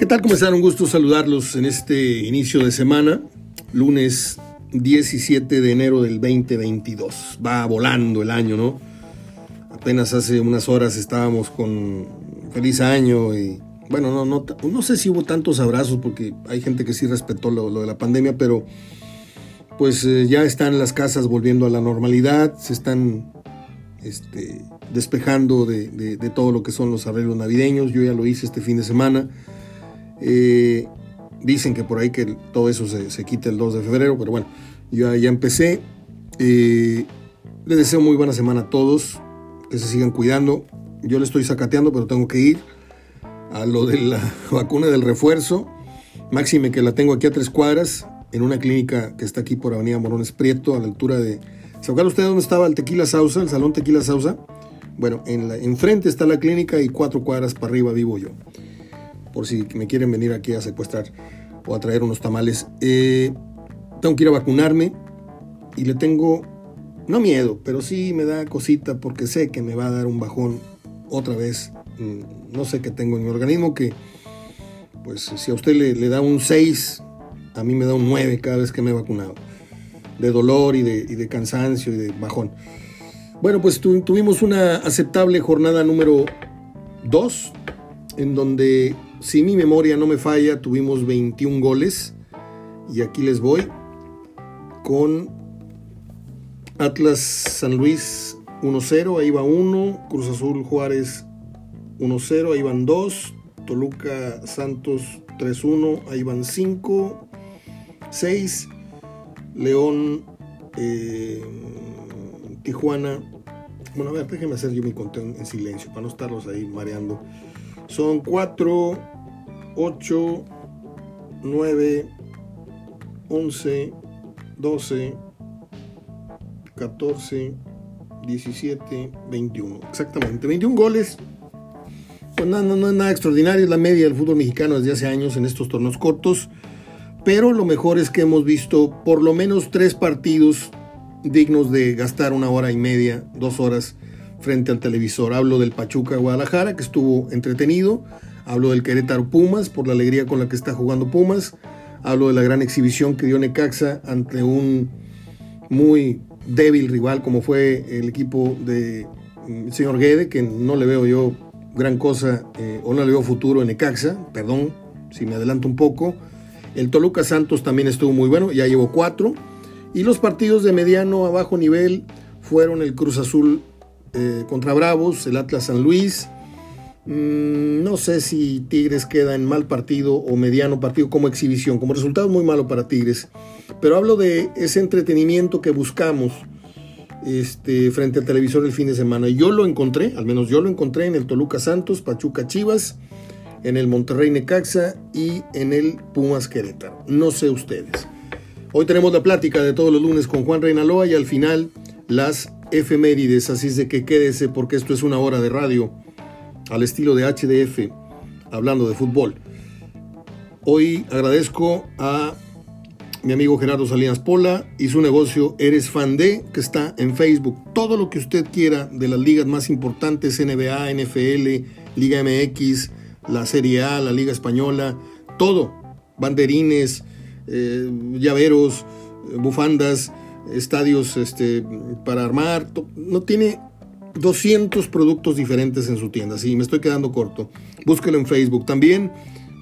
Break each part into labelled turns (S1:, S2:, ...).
S1: ¿Qué tal? ¿Cómo están? Un gusto saludarlos en este inicio de semana, lunes 17 de enero del 2022. Va volando el año, ¿no? Apenas hace unas horas estábamos con feliz año y bueno, no, no, no sé si hubo tantos abrazos porque hay gente que sí respetó lo, de la pandemia, pero pues eh, ya están las casas volviendo a la normalidad, se están este, despejando de, de todo lo que son los arreglos navideños. Yo ya lo hice este fin de semana eh, dicen que por ahí que todo eso se, se, quita el 2 de febrero, pero bueno, yo ya empecé. Eh, les deseo muy buena semana a todos, que se sigan cuidando. Yo le estoy sacateando, pero tengo que ir a lo de la vacuna del refuerzo. Máxime que la tengo aquí a tres cuadras, en una clínica que está aquí por Avenida Morones Prieto, a la altura de... ¿Se acuerdan ustedes dónde estaba el Tequila Sausa, el Salón Tequila Sausa? Bueno, en la, enfrente está la clínica y cuatro cuadras para arriba vivo yo por si me quieren venir aquí a secuestrar o a traer unos tamales. Eh, tengo que ir a vacunarme y le tengo, no miedo, pero sí me da cosita porque sé que me va a dar un bajón otra vez. Mm, no sé qué tengo en mi organismo que, pues si a usted le, da un 6, a mí me da un 9 cada vez que me he vacunado. De dolor y de, y de cansancio y de bajón. Bueno, pues tuvimos una aceptable jornada número 2, en donde si mi memoria no me falla, tuvimos 21 goles. Y aquí les voy con Atlas San Luis 1-0, ahí va 1, Cruz Azul Juárez 1-0, ahí van 2, Toluca Santos 3-1, ahí van 5, 6, León eh, Tijuana. Bueno, a ver, déjenme hacer yo mi conteo en silencio para no estarlos ahí mareando. Son 4, 8, 9, 11, 12, 14, 17, 21. Exactamente, 21 goles. Pues no, no, es nada extraordinario, es la media del fútbol mexicano desde hace años en estos torneos cortos. Pero lo mejor es que hemos visto por lo menos tres partidos dignos de gastar una hora y media, dos horas frente al televisor. Hablo del Pachuca Guadalajara, que estuvo entretenido. Hablo del Querétaro Pumas, por la alegría con la que está jugando Pumas. Hablo de la gran exhibición que dio Necaxa ante un muy débil rival como fue el equipo de mm, señor Guede, que no le veo yo gran cosa eh, o no le veo futuro en Necaxa. Perdón si me adelanto un poco. El Toluca Santos también estuvo muy bueno, ya llevo cuatro. Y los partidos de mediano a bajo nivel fueron el Cruz Azul eh, contra Bravos, el Atlas San Luis. Mm, no sé si Tigres queda en mal partido o mediano partido como exhibición. Como resultado muy malo para Tigres. Pero hablo de ese entretenimiento que buscamos este, frente al televisor el fin de semana. Yo lo encontré, al menos yo lo encontré en el Toluca Santos, Pachuca Chivas, en el Monterrey Necaxa y en el Pumas Querétaro. No sé ustedes. Hoy tenemos la plática de todos los lunes con Juan Reinaloa y al final las efemérides, así es de que quédese porque esto es una hora de radio al estilo de HDF, hablando de fútbol. Hoy agradezco a mi amigo Gerardo Salinas Pola y su negocio Eres Fan de, que está en Facebook. Todo lo que usted quiera de las ligas más importantes, NBA, NFL, Liga MX, la Serie A, la Liga Española, todo. Banderines, eh, llaveros, bufandas, estadios este, para armar, no tiene 200 productos diferentes en su tienda, sí, me estoy quedando corto. Búsquelo en Facebook. También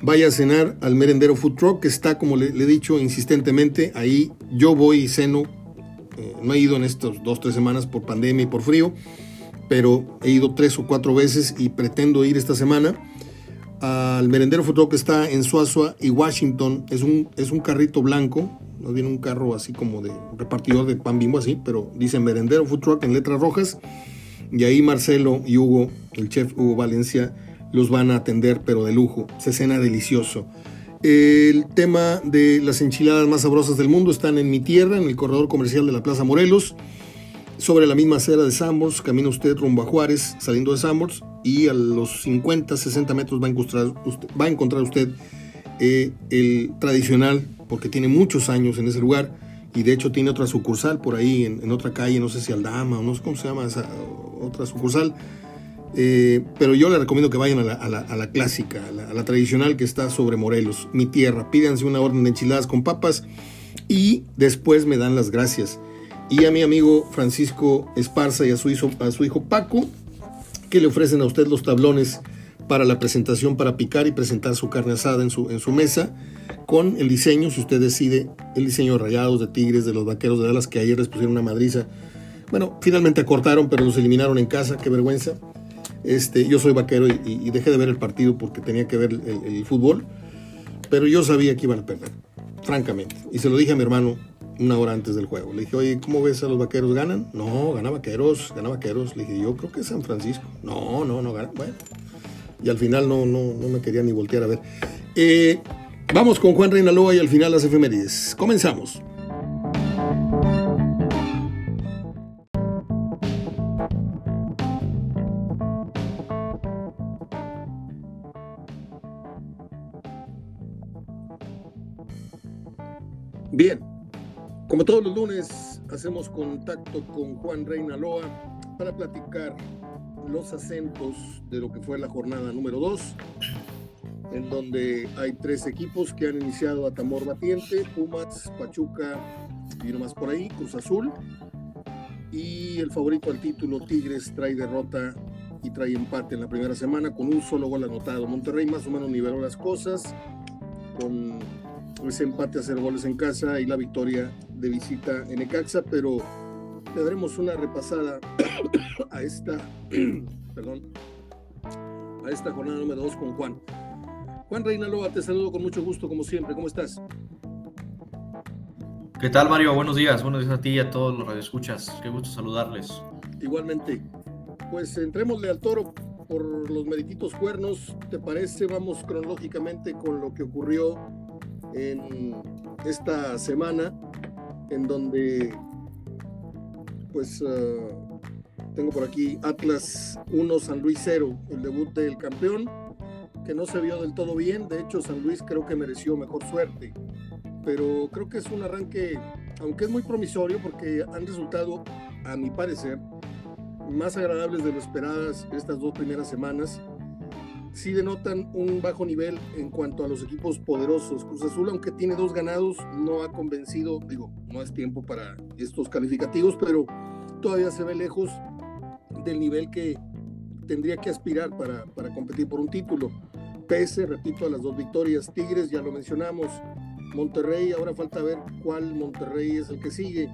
S1: vaya a cenar al Merendero Food Truck, que está, como le, he dicho insistentemente, ahí yo voy y ceno. Eh, no he ido en estas dos, tres semanas por pandemia y por frío, pero he ido tres o cuatro veces y pretendo ir esta semana al Merendero Truck que está en Suazua y Washington. Es un, es un carrito blanco, no viene un carro así como de repartidor de pan bimbo así, pero dice merendero food truck en letras rojas. Y ahí Marcelo y Hugo, el chef Hugo Valencia, los van a atender, pero de lujo. Se cena delicioso. El tema de las enchiladas más sabrosas del mundo están en mi tierra, en el corredor comercial de la Plaza Morelos, sobre la misma acera de Sambors. Camina usted rumbo a Juárez, saliendo de Sambors, y a los 50, 60 metros va a encontrar usted, va a encontrar usted eh, el tradicional porque tiene muchos años en ese lugar y de hecho tiene otra sucursal por ahí en, otra calle, no sé si Aldama o no sé cómo se llama esa otra sucursal. Eh, pero yo les recomiendo que vayan a la, clásica, a la, tradicional que está sobre Morelos, mi tierra. Pídanse una orden de enchiladas con papas y después me dan las gracias. Y a mi amigo Francisco Esparza y a su, hijo, a su hijo Paco, que le ofrecen a usted los tablones para la presentación, para picar y presentar su carne asada en su, mesa, con el diseño, si usted decide, el diseño de rayados, de tigres, de los vaqueros de Dallas, que ayer les pusieron una madriza. Bueno, finalmente acortaron, pero los eliminaron en casa, qué vergüenza. Este, yo soy vaquero y, dejé de ver el partido porque tenía que ver el, fútbol, pero yo sabía que iban a perder, francamente. Y se lo dije a mi hermano una hora antes del juego. Le dije, oye, ¿cómo ves a los vaqueros? ¿Ganan? No, gana vaqueros, gana vaqueros. Le dije, yo creo que es San Francisco. No, no, no gana. Bueno, y al final no, no, no me quería ni voltear a ver. Eh, vamos con Juan Reinaloa y al final las efemérides. Comenzamos. Bien, como todos los lunes, hacemos contacto con Juan Reinaloa para platicar los acentos de lo que fue la jornada número 2, en donde hay tres equipos que han iniciado a Tamor Batiente, Pumas, Pachuca y más por ahí, Cruz Azul. Y el favorito al título, Tigres, trae derrota y trae empate en la primera semana con un solo gol anotado. Monterrey más o menos niveló las cosas con ese empate a hacer goles en casa y la victoria de visita en Ecaxa, pero le daremos una repasada a esta, perdón, a esta jornada número 2 con Juan. Juan Reinaloa, te saludo con mucho gusto, como siempre. ¿Cómo estás?
S2: ¿Qué tal, Mario? Buenos días. Buenos días a ti y a todos los radioescuchas. Qué gusto saludarles.
S1: Igualmente. Pues entrémosle al toro por los merititos cuernos. ¿Te parece? Vamos cronológicamente con lo que ocurrió en esta semana, en donde pues eh, tengo por aquí Atlas 1, San Luis 0, el debut del campeón, que no se vio del todo bien, de hecho San Luis creo que mereció mejor suerte, pero creo que es un arranque, aunque es muy promisorio, porque han resultado, a mi parecer, más agradables de lo esperadas estas dos primeras semanas sí denotan un bajo nivel en cuanto a los equipos poderosos. Cruz Azul, aunque tiene dos ganados, no ha convencido, digo, no es tiempo para estos calificativos, pero todavía se ve lejos del nivel que tendría que aspirar para, para competir por un título. Pese, repito, a las dos victorias, Tigres, ya lo mencionamos, Monterrey, ahora falta ver cuál Monterrey es el que sigue,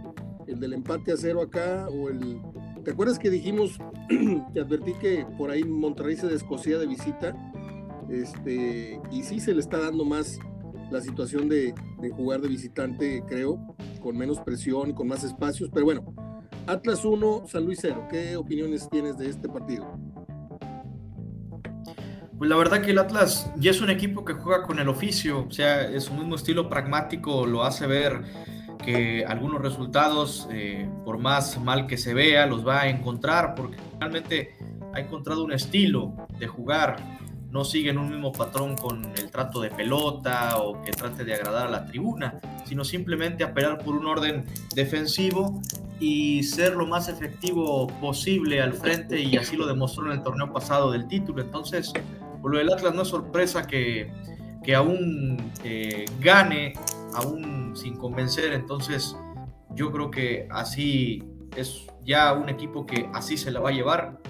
S1: el del empate a cero acá o el ¿Te acuerdas que dijimos, te advertí que por ahí Monterrey se descosía de visita? Este, y sí se le está dando más la situación de, jugar de visitante, creo, con menos presión, con más espacios. Pero bueno, Atlas 1, San Luis 0. ¿Qué opiniones tienes de este partido?
S2: Pues la verdad que el Atlas ya es un equipo que juega con el oficio, o sea, es un mismo estilo pragmático, lo hace ver que algunos resultados, eh, por más mal que se vea, los va a encontrar, porque realmente ha encontrado un estilo de jugar, no siguen un mismo patrón con el trato de pelota o que trate de agradar a la tribuna, sino simplemente apelar por un orden defensivo y ser lo más efectivo posible al frente y así lo demostró en el torneo pasado del título. Entonces, por lo del Atlas no es sorpresa que, que aún eh, gane aún sin convencer, entonces yo creo que así es ya un equipo que así se la va a llevar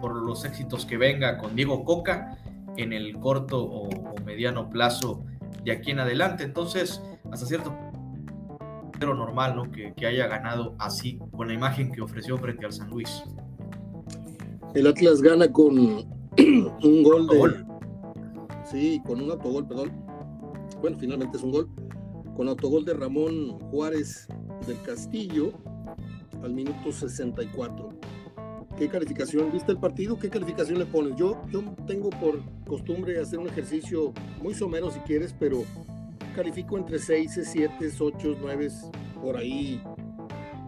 S2: por los éxitos que venga con Diego Coca en el corto o, mediano plazo de aquí en adelante. Entonces, hasta cierto pero normal, ¿no? Que, haya ganado así, con la imagen que ofreció frente al San Luis.
S1: El Atlas gana con un gol de. Sí, con un autogol, perdón. Bueno, finalmente es un gol con autogol de Ramón Juárez del Castillo al minuto 64. ¿Qué calificación? ¿Viste el partido? ¿Qué calificación le pones? Yo, yo tengo por costumbre hacer un ejercicio muy somero si quieres, pero califico entre 6, 7, 8, 9, por ahí.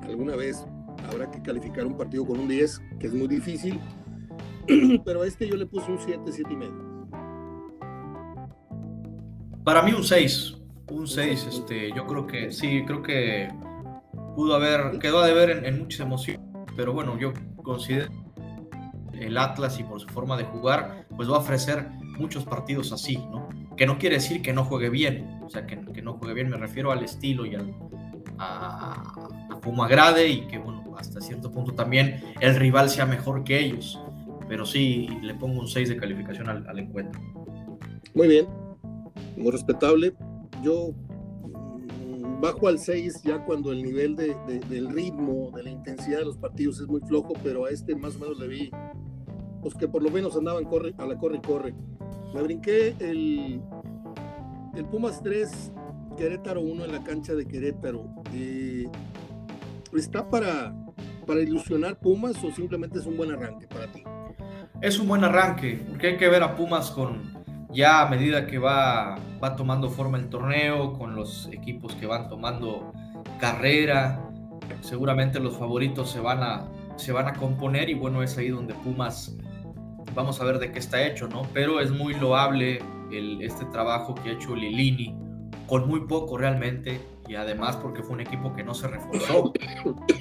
S1: Alguna vez habrá que calificar un partido con un 10, que es muy difícil, pero a este yo le puse un 7, 7 y medio.
S2: Para mí un 6, un 6, este, yo creo que sí, creo que pudo haber, quedó a deber en, en muchas emociones, pero bueno, yo considero el Atlas y por su forma de jugar, pues va a ofrecer muchos partidos así, ¿no? Que no quiere decir que no juegue bien, o sea, que, no juegue bien, me refiero al estilo y a, a grade y que, bueno, hasta cierto punto también el rival sea mejor que ellos. Pero sí, le pongo un 6 de calificación al, al encuentro.
S1: Muy bien, muy respetable. Yo mm, bajo al 6 ya cuando el nivel de, del ritmo, de la intensidad de los partidos es muy flojo, pero a este más o menos le vi, pues que por lo menos andaban corre, a la corre y corre. Me brinqué el, el Pumas 3, Querétaro 1 en la cancha de Querétaro. Eh, ¿Está para, para ilusionar Pumas o simplemente es un buen arranque para ti?
S2: Es un buen arranque, porque hay que ver a Pumas con ya a medida que va, va tomando forma el torneo, con los equipos que van tomando carrera, seguramente los favoritos se van a, se van a componer y bueno, es ahí donde Pumas, vamos a ver de qué está hecho, ¿no? Pero es muy loable este trabajo que ha hecho Lilini, con muy poco realmente, y además porque fue un equipo que no se reforzó.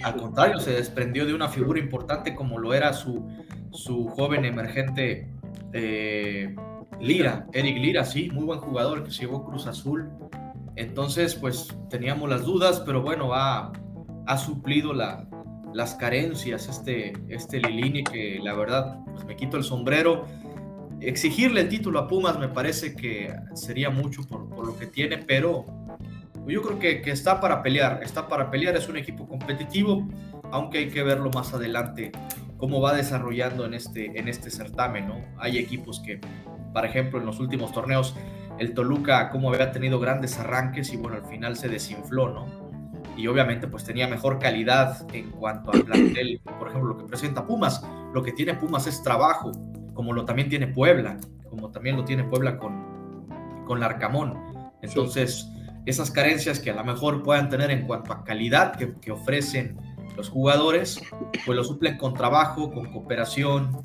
S2: Al contrario, se desprendió de una figura importante como lo era su, su joven emergente eh, Lira, Eric Lira, sí, muy buen jugador que se llevó Cruz Azul. Entonces, pues teníamos las dudas, pero bueno, ha, ha suplido la, las carencias este, este Lilini, que la verdad, pues me quito el sombrero. Exigirle el título a Pumas me parece que sería mucho por, por lo que tiene, pero yo creo que, que, está para pelear, está para pelear, es un equipo competitivo, aunque hay que verlo más adelante cómo va desarrollando en este, en este certamen, ¿no? Hay equipos que por ejemplo, en los últimos torneos, el Toluca, como había tenido grandes arranques y bueno, al final se desinfló, ¿no? Y obviamente pues tenía mejor calidad en cuanto al plantel, por ejemplo, lo que presenta Pumas. Lo que tiene Pumas es trabajo, como lo también tiene Puebla, como también lo tiene Puebla con, con Larcamón. Entonces, esas carencias que a lo mejor puedan tener en cuanto a calidad que, que ofrecen los jugadores, pues lo suplen con trabajo, con cooperación,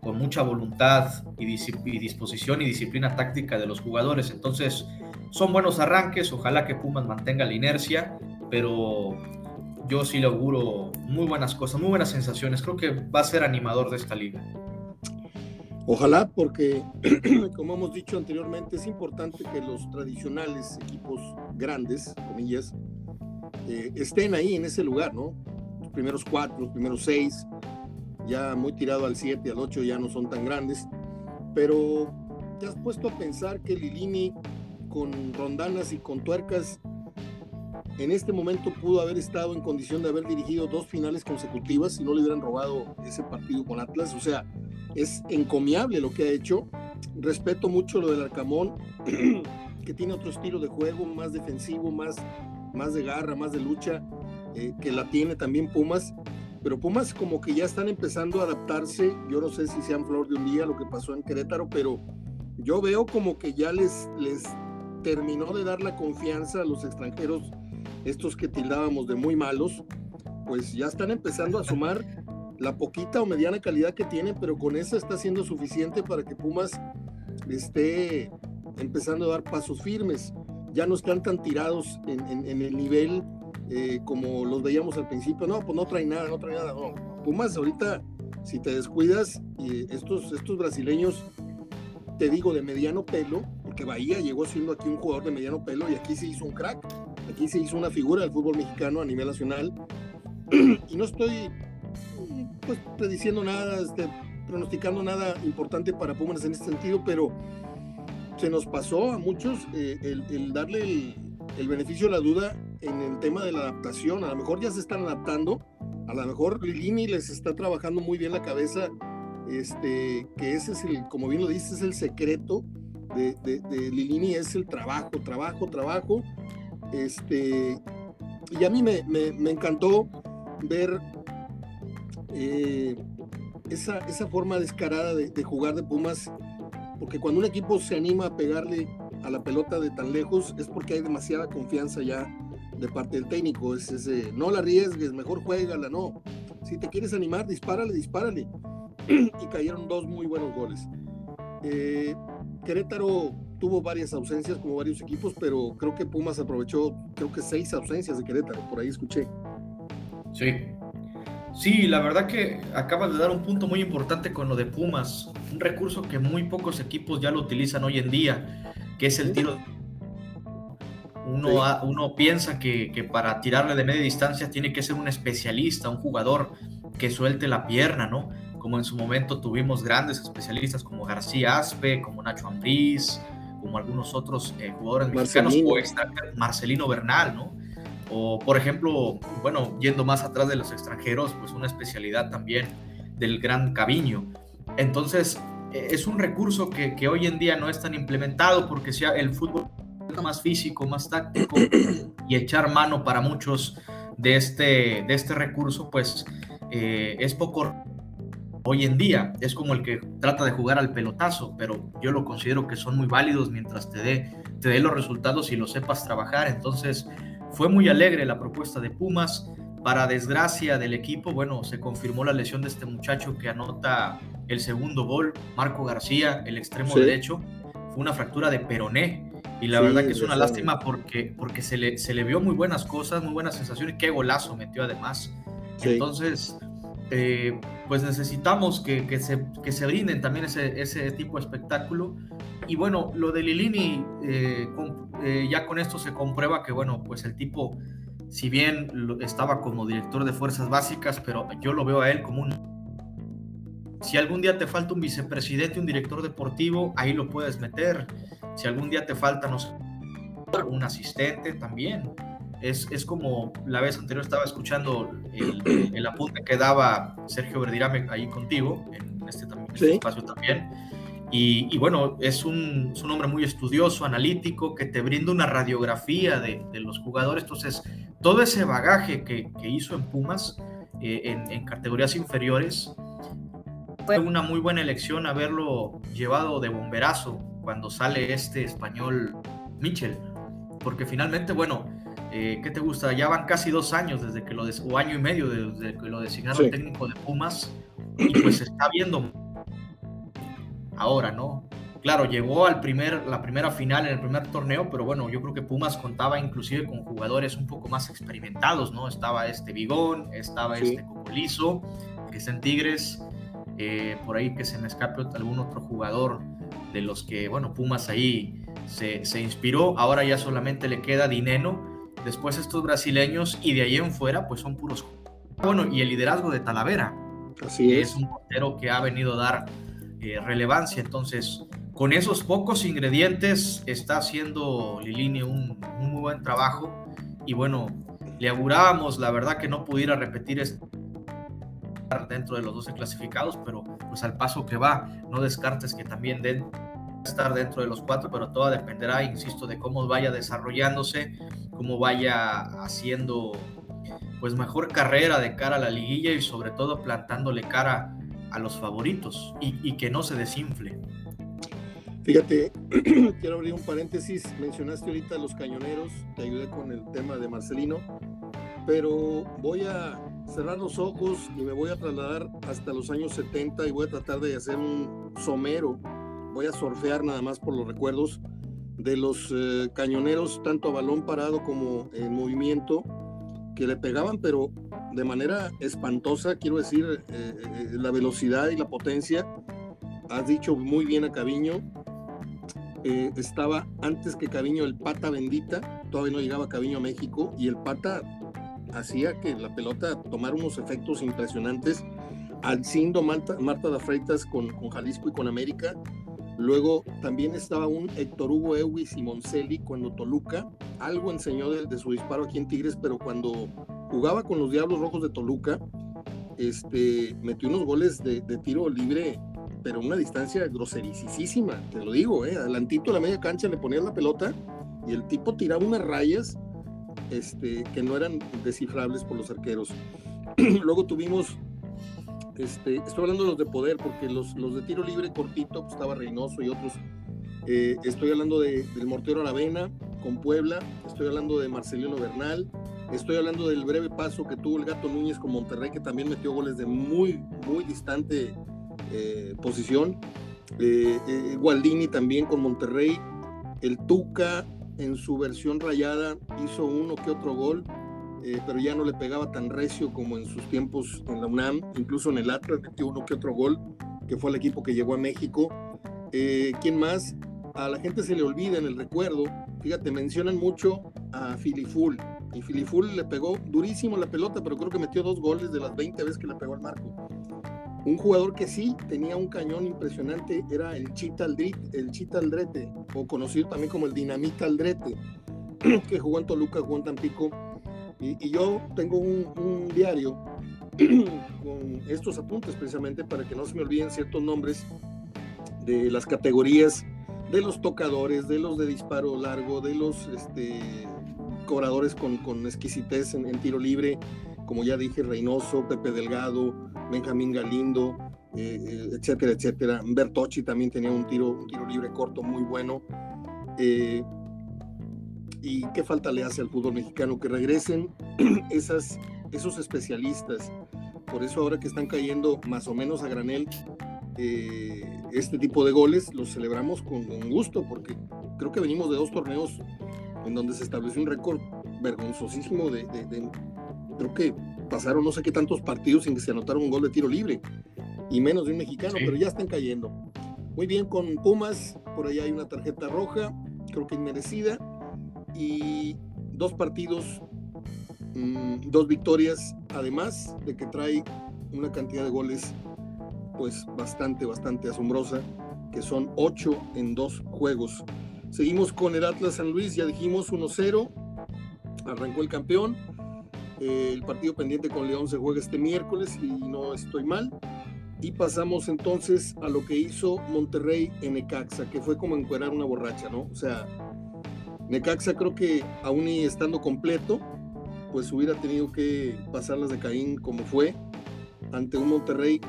S2: con mucha voluntad y, disposición y disciplina táctica de los jugadores. Entonces, son buenos arranques, ojalá que Pumas mantenga la inercia, pero yo sí le auguro muy buenas cosas, muy buenas sensaciones. Creo que va a ser animador de esta liga.
S1: Ojalá, porque como hemos dicho anteriormente, es importante que los tradicionales equipos grandes, comillas, eh, estén ahí en ese lugar, ¿no? Los primeros cuatro, los primeros seis, ya muy tirado al 7, al 8 ya no son tan grandes, pero te has puesto a pensar que Lilini con rondanas y con tuercas en este momento pudo haber estado en condición de haber dirigido dos finales consecutivas si no le hubieran robado ese partido con Atlas, o sea, es encomiable lo que ha hecho. Respeto mucho lo del Arcamón, que tiene otro estilo de juego, más defensivo, más, más de garra, más de lucha, eh, que la tiene también Pumas pero Pumas como que ya están empezando a adaptarse. Yo no sé si sean flor de un día lo que pasó en Querétaro, pero yo veo como que ya les, les terminó de dar la confianza a los extranjeros, estos que tildábamos de muy malos, pues ya están empezando a sumar la poquita o mediana calidad que tienen, pero con esa está siendo suficiente para que Pumas esté empezando a dar pasos firmes. Ya no están tan tirados en, en el nivel eh, como los veíamos al principio, no, pues no trae nada, no trae nada, no. Pumas ahorita, si te descuidas, y estos, estos brasileños, te digo, de mediano pelo, porque Bahía llegó siendo aquí un jugador de mediano pelo y aquí se hizo un crack, aquí se hizo una figura del fútbol mexicano a nivel nacional. y no estoy pues prediciendo nada, este, pronosticando nada importante para Pumas en este sentido, pero se nos pasó a muchos eh, el, darle el, el beneficio de la duda en el tema de la adaptación. A lo mejor ya se están adaptando, a lo mejor Lini les está trabajando muy bien la cabeza, este, que ese es el, como bien lo dices, es el secreto de, de, Lilini, es el trabajo, trabajo, trabajo. Este, y a mí me, me, encantó ver eh, esa, esa, forma descarada de, de jugar de Pumas, porque cuando un equipo se anima a pegarle a la pelota de tan lejos es porque hay demasiada confianza ya de parte del técnico. Es ese, no la arriesgues, mejor juégala, no. Si te quieres animar, dispárale, dispárale. y cayeron dos muy buenos goles. Eh, Querétaro tuvo varias ausencias como varios equipos, pero creo que Pumas aprovechó, creo que seis ausencias de Querétaro, por ahí escuché.
S2: Sí, Sí, la verdad que acabas de dar un punto muy importante con lo de Pumas, un recurso que muy pocos equipos ya lo utilizan hoy en día, que es el tiro. Uno, uno piensa que, que, para tirarle de media distancia tiene que ser un especialista, un jugador que suelte la pierna, ¿no? Como en su momento tuvimos grandes especialistas como García Aspe, como Nacho Ambriz, como algunos otros eh, jugadores mexicanos, o Marcelino Bernal, ¿no? O, por ejemplo, bueno, yendo más atrás de los extranjeros, pues una especialidad también del gran Caviño. Entonces, e, es un recurso que, que hoy en día no es tan implementado porque sea el fútbol más físico, más táctico y echar mano para muchos de este, de este recurso, pues eh, es poco hoy en día. Es como el que trata de jugar al pelotazo, pero yo lo considero que son muy válidos mientras te dé, te dé los resultados y lo sepas trabajar. Entonces, fue muy alegre la propuesta de Pumas. Para desgracia del equipo, bueno, se confirmó la lesión de este muchacho que anota el segundo gol, Marco García, el extremo derecho. Fue una fractura de peroné. Y la verdad que es una lástima porque, porque se, le, se le vio muy buenas cosas, muy buenas sensaciones. Qué golazo metió además. Entonces, eh, pues necesitamos que, que, se, que se brinden también ese, ese tipo de espectáculo. Y bueno, lo de Lilini, eh, eh, ya con esto se comprueba que, bueno, pues el tipo, si bien estaba como director de fuerzas básicas, pero yo lo veo a él como un... Si algún día te falta un vicepresidente, un director deportivo, ahí lo puedes meter. Si algún día te falta, no sé, un asistente también. Es, es, como la vez anterior estaba escuchando el, el apunte que daba Sergio Verdirame ahí contigo, en este, también, este espacio también y, bueno, es un, es un, hombre muy estudioso, analítico, que te brinda una radiografía de, de los jugadores. Entonces, todo ese bagaje que, que hizo en Pumas, eh, en, en, categorías inferiores, fue una muy buena elección haberlo llevado de bomberazo cuando sale este español Mitchell. Porque finalmente, bueno, eh, ¿qué te gusta? Ya van casi dos años desde que lo, o año y medio desde que lo designaron técnico de Pumas y pues se está viendo ahora, ¿no? Claro, llegó al primer, la primera final en el primer torneo, pero bueno, yo creo que Pumas contaba inclusive con jugadores un poco más experimentados, ¿no? Estaba este Bigón, estaba este Cocolizo, que está en Tigres, eh, por ahí que se me escape algún otro jugador de los que, bueno, Pumas ahí se, se inspiró, ahora ya solamente le queda Dineno, después estos brasileños y de ahí en fuera pues son puros... Bueno, y el liderazgo de Talavera,
S1: Así es.
S2: es un portero que ha venido a dar eh, relevancia. Entonces, con esos pocos ingredientes está haciendo Lilini un, muy buen trabajo y bueno, le augurábamos la verdad que no pudiera repetir esto dentro de los 12 clasificados, pero pues al paso que va, no descartes que también den estar dentro de los cuatro, pero todo dependerá, insisto, de cómo vaya desarrollándose, cómo vaya haciendo pues mejor carrera de cara a la liguilla y sobre todo plantándole cara a los favoritos y, que no se desinfle.
S1: Fíjate, quiero abrir un paréntesis. Mencionaste ahorita los cañoneros, te ayudé con el tema de Marcelino, pero voy a cerrar los ojos y me voy a trasladar hasta los años 70 y voy a tratar de hacer un somero. Voy a surfear nada más por los recuerdos de los eh, cañoneros, tanto a balón parado como en movimiento, que le pegaban, pero de manera espantosa, quiero decir, eh, eh, la velocidad y la potencia. Has dicho muy bien a Caviño. Estaba antes que Caviño el pata bendita, todavía no llegaba Caviño a México y el pata hacía que la pelota tomara unos efectos impresionantes. Alcindo Marta, Marta da Freitas con, con Jalisco y con América. Luego también estaba un Héctor Hugo Ewis y Moncelli cuando Toluca. Algo enseñó de, su disparo aquí en Tigres, pero cuando jugaba con los Diablos Rojos de Toluca, este, metió unos goles de, tiro libre, pero una distancia groserísima, te lo digo, ¿eh? adelantito a la media cancha le ponías la pelota y el tipo tiraba unas rayas este, que no eran descifrables por los arqueros. Luego tuvimos, este, estoy hablando de los de poder, porque los, de tiro libre cortito, pues, estaba Reynoso y otros. Eh, estoy hablando de, del Mortero Aravena con Puebla, estoy hablando de Marcelino Bernal, Estoy hablando del breve paso que tuvo el Gato Núñez con Monterrey, que también metió goles de muy, muy distante eh, posición. Eh, eh, Gualdini también con Monterrey. El Tuca en su versión rayada hizo uno que otro gol. eh, pero ya no le pegaba tan recio como en sus tiempos en la UNAM, incluso en el Atlas metió uno que otro gol, que fue el equipo que llegó a México. Eh, ¿Quién más? A la gente se le olvida en el recuerdo, fíjate, mencionan mucho a Filiful, y Filiful le pegó durísimo la pelota, pero creo que metió dos goles de las 20 veces que le pegó al marco. Un jugador que sí tenía un cañón impresionante era el Chita Aldrete, el Chita Aldrete, o conocido también como el Dinamita Aldrete, que jugó en Toluca, jugó en Tampico. Y, yo tengo un, diario con estos apuntes precisamente para que no se me olviden ciertos nombres de las categorías de los tocadores, de los de disparo largo, de los este, cobradores con, con exquisitez en, tiro libre, como ya dije, Reynoso, Pepe Delgado, Benjamín Galindo, eh, eh, etcétera, etcétera. Bertocci también tenía un tiro, un tiro libre corto muy bueno. Eh, ¿Y qué falta le hace al fútbol mexicano? Que regresen esas, esos especialistas. Por eso ahora que están cayendo más o menos a granel este tipo de goles, los celebramos con gusto, porque creo que venimos de dos torneos en donde se estableció un récord vergonzosísimo de, creo que pasaron no sé qué tantos partidos sin que se anotaron un gol de tiro libre, y menos de un mexicano, pero ya están cayendo. Muy bien, con Pumas, por allá hay una tarjeta roja, creo que inmerecida, y dos partidos, mm, dos victorias, además de que trae una cantidad de goles pues bastante, bastante asombrosa, que son ocho en dos juegos. Seguimos con el Atlas San Luis, ya dijimos 1-0, arrancó el campeón. El partido pendiente con León se juega este miércoles y no estoy mal. Y pasamos entonces a lo que hizo Monterrey en Necaxa, que fue como encuerar una borracha, ¿no? O sea, Necaxa creo que aún y estando completo, pues hubiera tenido que pasarlas de Caín como fue ante un Monterrey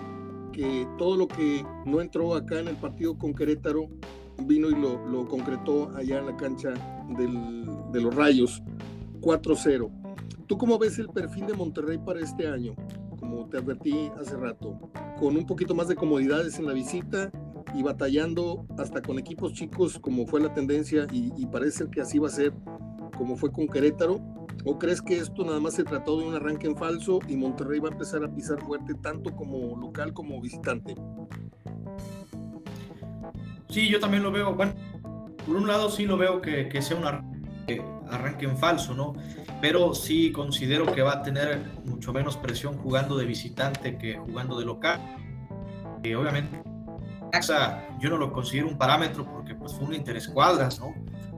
S1: que todo lo que no entró acá en el partido con Querétaro vino y lo, concretó allá en la cancha de los Rayos, 4-0. ¿Tú cómo ves el perfil de Monterrey para este año? Como te advertí hace rato, con un poquito más de comodidades en la visita y batallando hasta con equipos chicos como fue la tendencia y, y parece que así va a ser como fue con Querétaro. ¿O crees que esto nada más se trató de un arranque en falso y Monterrey va a empezar a pisar fuerte tanto como local como visitante?
S2: Sí, yo también lo veo. Bueno, por un lado sí lo veo que, sea un arranque, en falso, ¿no? Pero sí considero que va a tener mucho menos presión jugando de visitante que jugando de local. Y obviamente, yo no lo considero un parámetro porque pues fue un interescuadras, ¿no?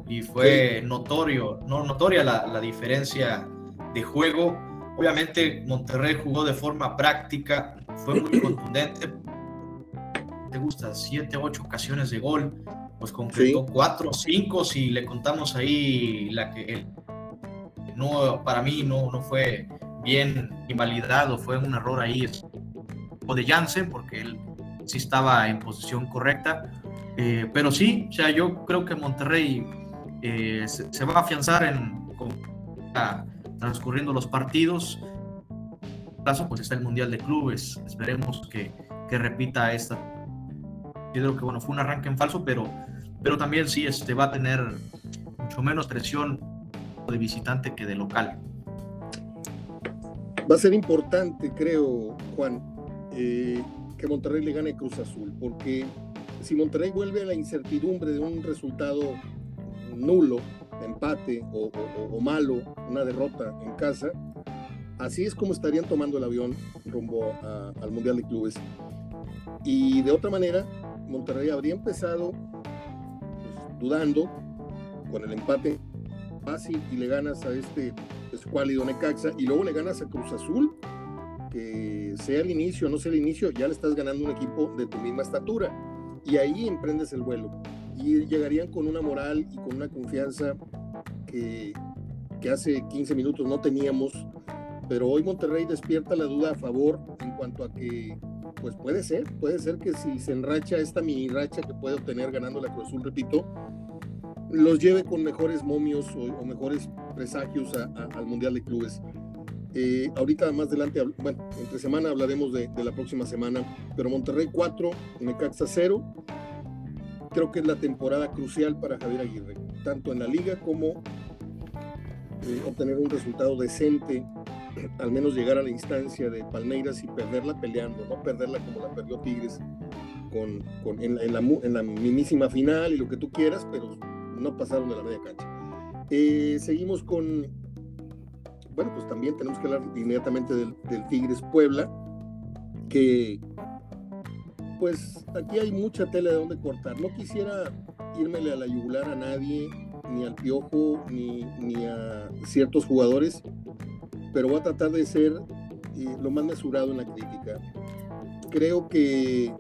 S2: Y fue notorio, no notoria la, la diferencia de juego. Obviamente Monterrey jugó de forma práctica, fue muy contundente, te gusta, siete, ocho ocasiones de gol, pues concretó cuatro, cinco, si le contamos ahí la que él, no, para mí no, no fue bien invalidado, fue un error ahí o de Jansen, porque él sí estaba en posición correcta, eh, pero sí, o sea, yo creo que Monterrey eh, se, va a afianzar en transcurriendo los partidos. Caso, pues está el Mundial de Clubes. Esperemos que, que repita esta yo que bueno, fue un arranque en falso, pero, pero también sí este, va a tener mucho menos presión de visitante que de local.
S1: Va a ser importante, creo, Juan, eh, que Monterrey le gane Cruz Azul, porque si Monterrey vuelve a la incertidumbre de un resultado nulo, empate o, malo, una derrota en casa, así es como estarían tomando el avión rumbo al Mundial de Clubes. Y de otra manera, Monterrey habría empezado pues, dudando con el empate fácil y le ganas a este escuálido Necaxa y luego le ganas a Cruz Azul, que sea el inicio o no sea el inicio, ya le estás ganando un equipo de tu misma estatura. Y ahí emprendes el vuelo. Y llegarían con una moral y con una confianza que, que hace 15 minutos no teníamos, pero hoy Monterrey despierta la duda a favor en cuanto a que pues puede ser, puede ser que si se enracha esta mini racha que puede obtener ganando la Cruz Azul, repito, los lleve con mejores momios o, mejores presagios al Mundial de Clubes. Eh, ahorita más adelante, bueno, entre semana hablaremos de, la próxima semana, pero Monterrey 4, Necaxa 0. Creo que es la temporada crucial para Javier Aguirre, tanto en la liga como eh, obtener un resultado decente, al menos llegar a la instancia de Palmeiras y perderla peleando, no perderla como la perdió Tigres con, en, la, en, final y lo que tú quieras, pero no pasaron de la media cancha. Eh, seguimos con, bueno, pues también tenemos que hablar inmediatamente del, del Tigres Puebla, que pues aquí hay mucha tela de donde cortar. No quisiera irmele a la yugular a nadie, ni al piojo, ni, ni a ciertos jugadores, pero voy a tratar de ser eh, lo más mesurado en la crítica. Creo que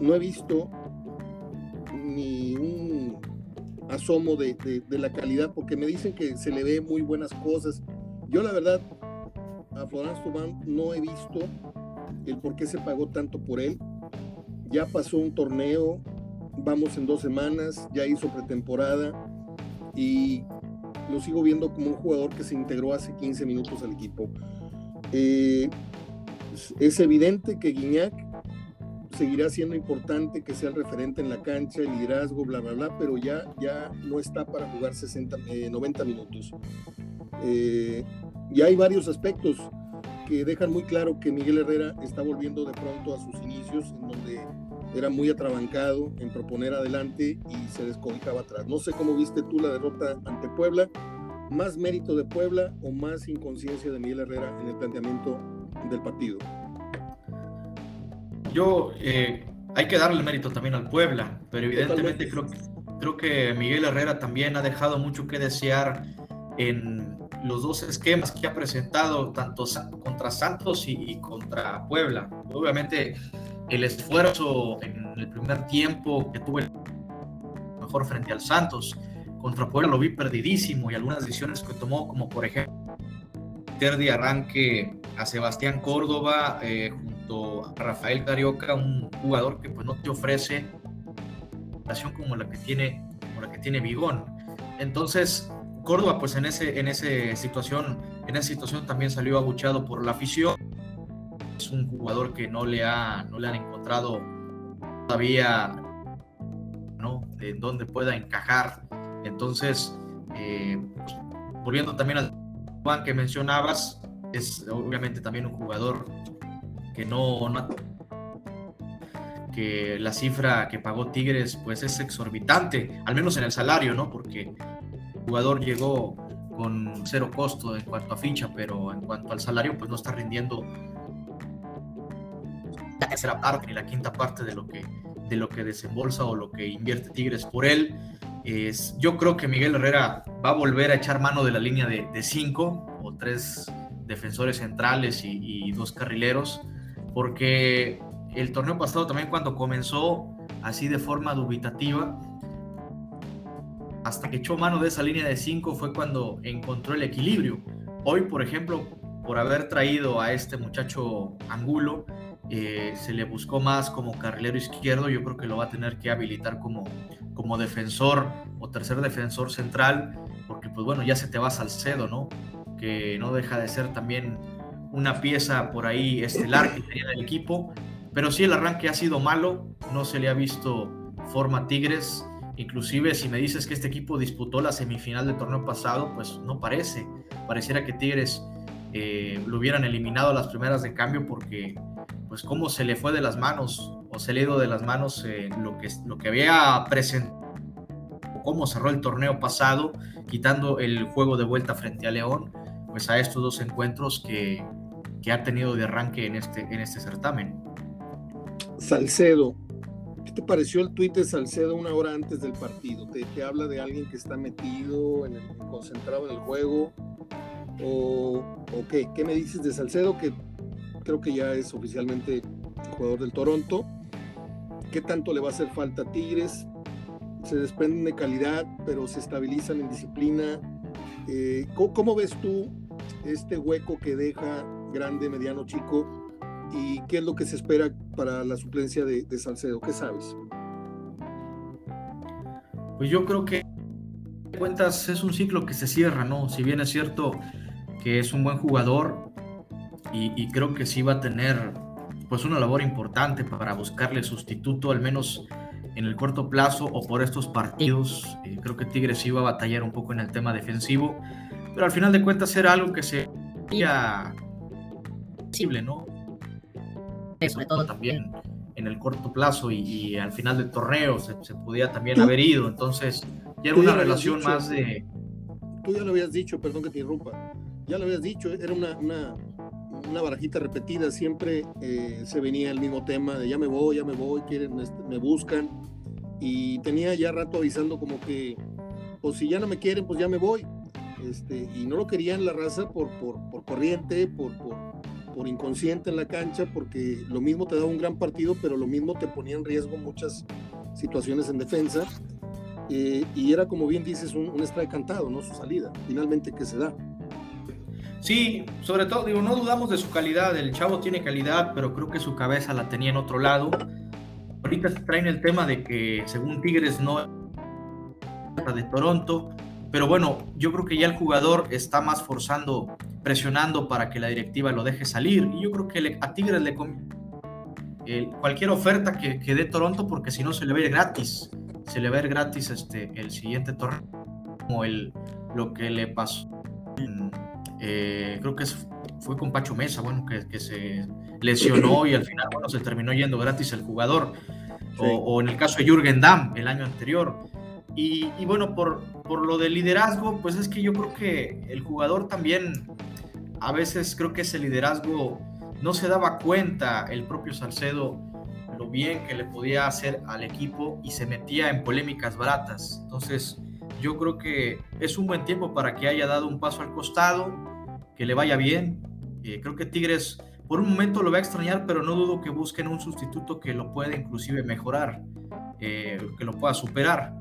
S1: no he visto ni un asomo de, de, la calidad, porque me dicen que se le ve muy buenas cosas. Yo la verdad, a Florence Tubán no he visto el por qué se pagó tanto por él. Ya pasó un torneo, vamos en dos semanas, ya hizo pretemporada y lo sigo viendo como un jugador que se integró hace 15 minutos al equipo. Eh, es evidente que Guiñac seguirá siendo importante que sea el referente en la cancha, el liderazgo, bla, bla, bla, pero ya, ya no está para jugar 60, 90 eh, minutos. Eh, y hay varios aspectos que dejan muy claro que Miguel Herrera está volviendo de pronto a sus inicios, era muy atrabancado en proponer adelante y se descobijaba atrás. No sé cómo viste tú la derrota ante Puebla, más mérito de Puebla o más inconsciencia de Miguel Herrera en el planteamiento del partido.
S2: Yo, eh, hay que darle mérito también al Puebla, pero evidentemente creo, creo que Miguel Herrera también ha dejado mucho que desear en los dos esquemas que ha presentado, tanto contra Santos y, y contra Puebla. Obviamente el esfuerzo en el primer tiempo que tuve mejor frente al Santos. Contra Puebla lo vi perdidísimo y algunas decisiones que tomó, como por ejemplo, de arranque a Sebastián Córdoba eh, junto a Rafael Carioca, un jugador que pues no te ofrece como la que tiene, como la que tiene Vigón. Entonces, Córdoba pues en ese en esa situación, en esa situación también salió abuchado por la afición es un jugador que no le, ha, no le han encontrado todavía ¿no? en dónde pueda encajar. Entonces, eh, volviendo también al Juan que mencionabas, es obviamente también un jugador que no, no que la cifra que pagó Tigres pues es exorbitante, al menos en el salario, ¿no? Porque el jugador llegó con cero costo en cuanto a ficha, pero en cuanto al salario pues no está rindiendo la tercera parte ni la quinta parte de lo que, de lo que desembolsa o lo que invierte Tigres por él. Es, yo creo que Miguel Herrera va a volver a echar mano de la línea de, de cinco o tres defensores centrales y, dos carrileros, porque el torneo pasado también cuando comenzó así de forma dubitativa, hasta que echó mano de esa línea de cinco fue cuando encontró el equilibrio. Hoy, por ejemplo, por haber traído a este muchacho Angulo, eh, se le buscó más como carrilero izquierdo, yo creo que lo va a tener que habilitar como, como defensor o tercer defensor central, porque pues bueno, ya se te va Salcedo, ¿no? Que no deja de ser también una pieza por ahí estelar que tenía el equipo, pero sí el arranque ha sido malo, no se le ha visto forma Tigres, inclusive si me dices que este equipo disputó la semifinal del torneo pasado, pues no parece, pareciera que Tigres eh, lo hubieran eliminado a las primeras de cambio porque pues cómo se le fue de las manos o se le ha de las manos eh, lo, que, lo que había presentado, cómo cerró el torneo pasado, quitando el juego de vuelta frente a León, pues a estos dos encuentros que, que ha tenido de arranque en este, en este certamen.
S1: Salcedo, ¿qué te pareció el tuit de Salcedo una hora antes del partido? ¿Te, te habla de alguien que está metido, en el, concentrado en el juego? ¿O, o qué? ¿Qué me dices de Salcedo que creo que ya es oficialmente jugador del Toronto. ¿Qué tanto le va a hacer falta a Tigres? Se desprenden de calidad, pero se estabilizan en disciplina. Eh, ¿cómo, ves tú este hueco que deja grande, mediano, chico? ¿Y qué es lo que se espera para la suplencia de, de Salcedo? ¿Qué sabes?
S2: Pues yo creo que cuentas es un ciclo que se cierra, ¿no? Si bien es cierto que es un buen jugador, y, creo que sí va a tener pues una labor importante para buscarle sustituto, al menos en el corto plazo o por estos partidos. Eh, creo que Tigres iba a batallar un poco en el tema defensivo, pero al final de cuentas era algo que se veía posible, ¿no? Sobre todo también en el corto plazo y, al final del torneo se, podía también haber ido, entonces ya era una relación más de...
S1: Tú ya lo habías dicho, perdón que te interrumpa, ya lo habías dicho, era una, una, una barajita repetida, siempre eh, se venía el mismo tema ya me voy, ya me voy, quieren, este, me buscan, y tenía ya rato avisando como que, pues si ya no me quieren, pues ya me voy, este, y no lo querían la raza por, por, por corriente, por, por, por, inconsciente en la cancha, porque lo mismo te daba un gran partido, pero lo mismo te ponía en riesgo muchas situaciones en defensa. Eh, y era, como bien dices, un, un strike cantado, ¿no? Su salida, finalmente que se da.
S2: Sí, sobre todo, digo, no dudamos de su calidad. El chavo tiene calidad, pero creo que su cabeza la tenía en otro lado. Ahorita traen el tema de que, según Tigres, no de Toronto. Pero bueno, yo creo que ya el jugador está más forzando, presionando para que la directiva lo deje salir. Y yo creo que a Tigres le conviene cualquier oferta que, dé Toronto, porque si no se le va a ir gratis. Se le va a ir gratis este, el siguiente torneo, como el, lo que le pasó. Eh, creo que fue con Pacho Mesa, bueno, que, que, se lesionó y al final, bueno, se terminó yendo gratis el jugador. O, o, en el caso de Jürgen Damm el año anterior. Y, bueno, por, por lo del liderazgo, pues es que yo creo que el jugador también, a veces creo que ese liderazgo no se daba cuenta el propio Salcedo lo bien que le podía hacer al equipo y se metía en polémicas baratas. Entonces, yo creo que es un buen tiempo para que haya dado un paso al costado, que le vaya bien. Eh, creo que Tigres por un momento lo va a extrañar, pero no dudo que busquen un sustituto que lo pueda inclusive mejorar, eh, que lo pueda superar.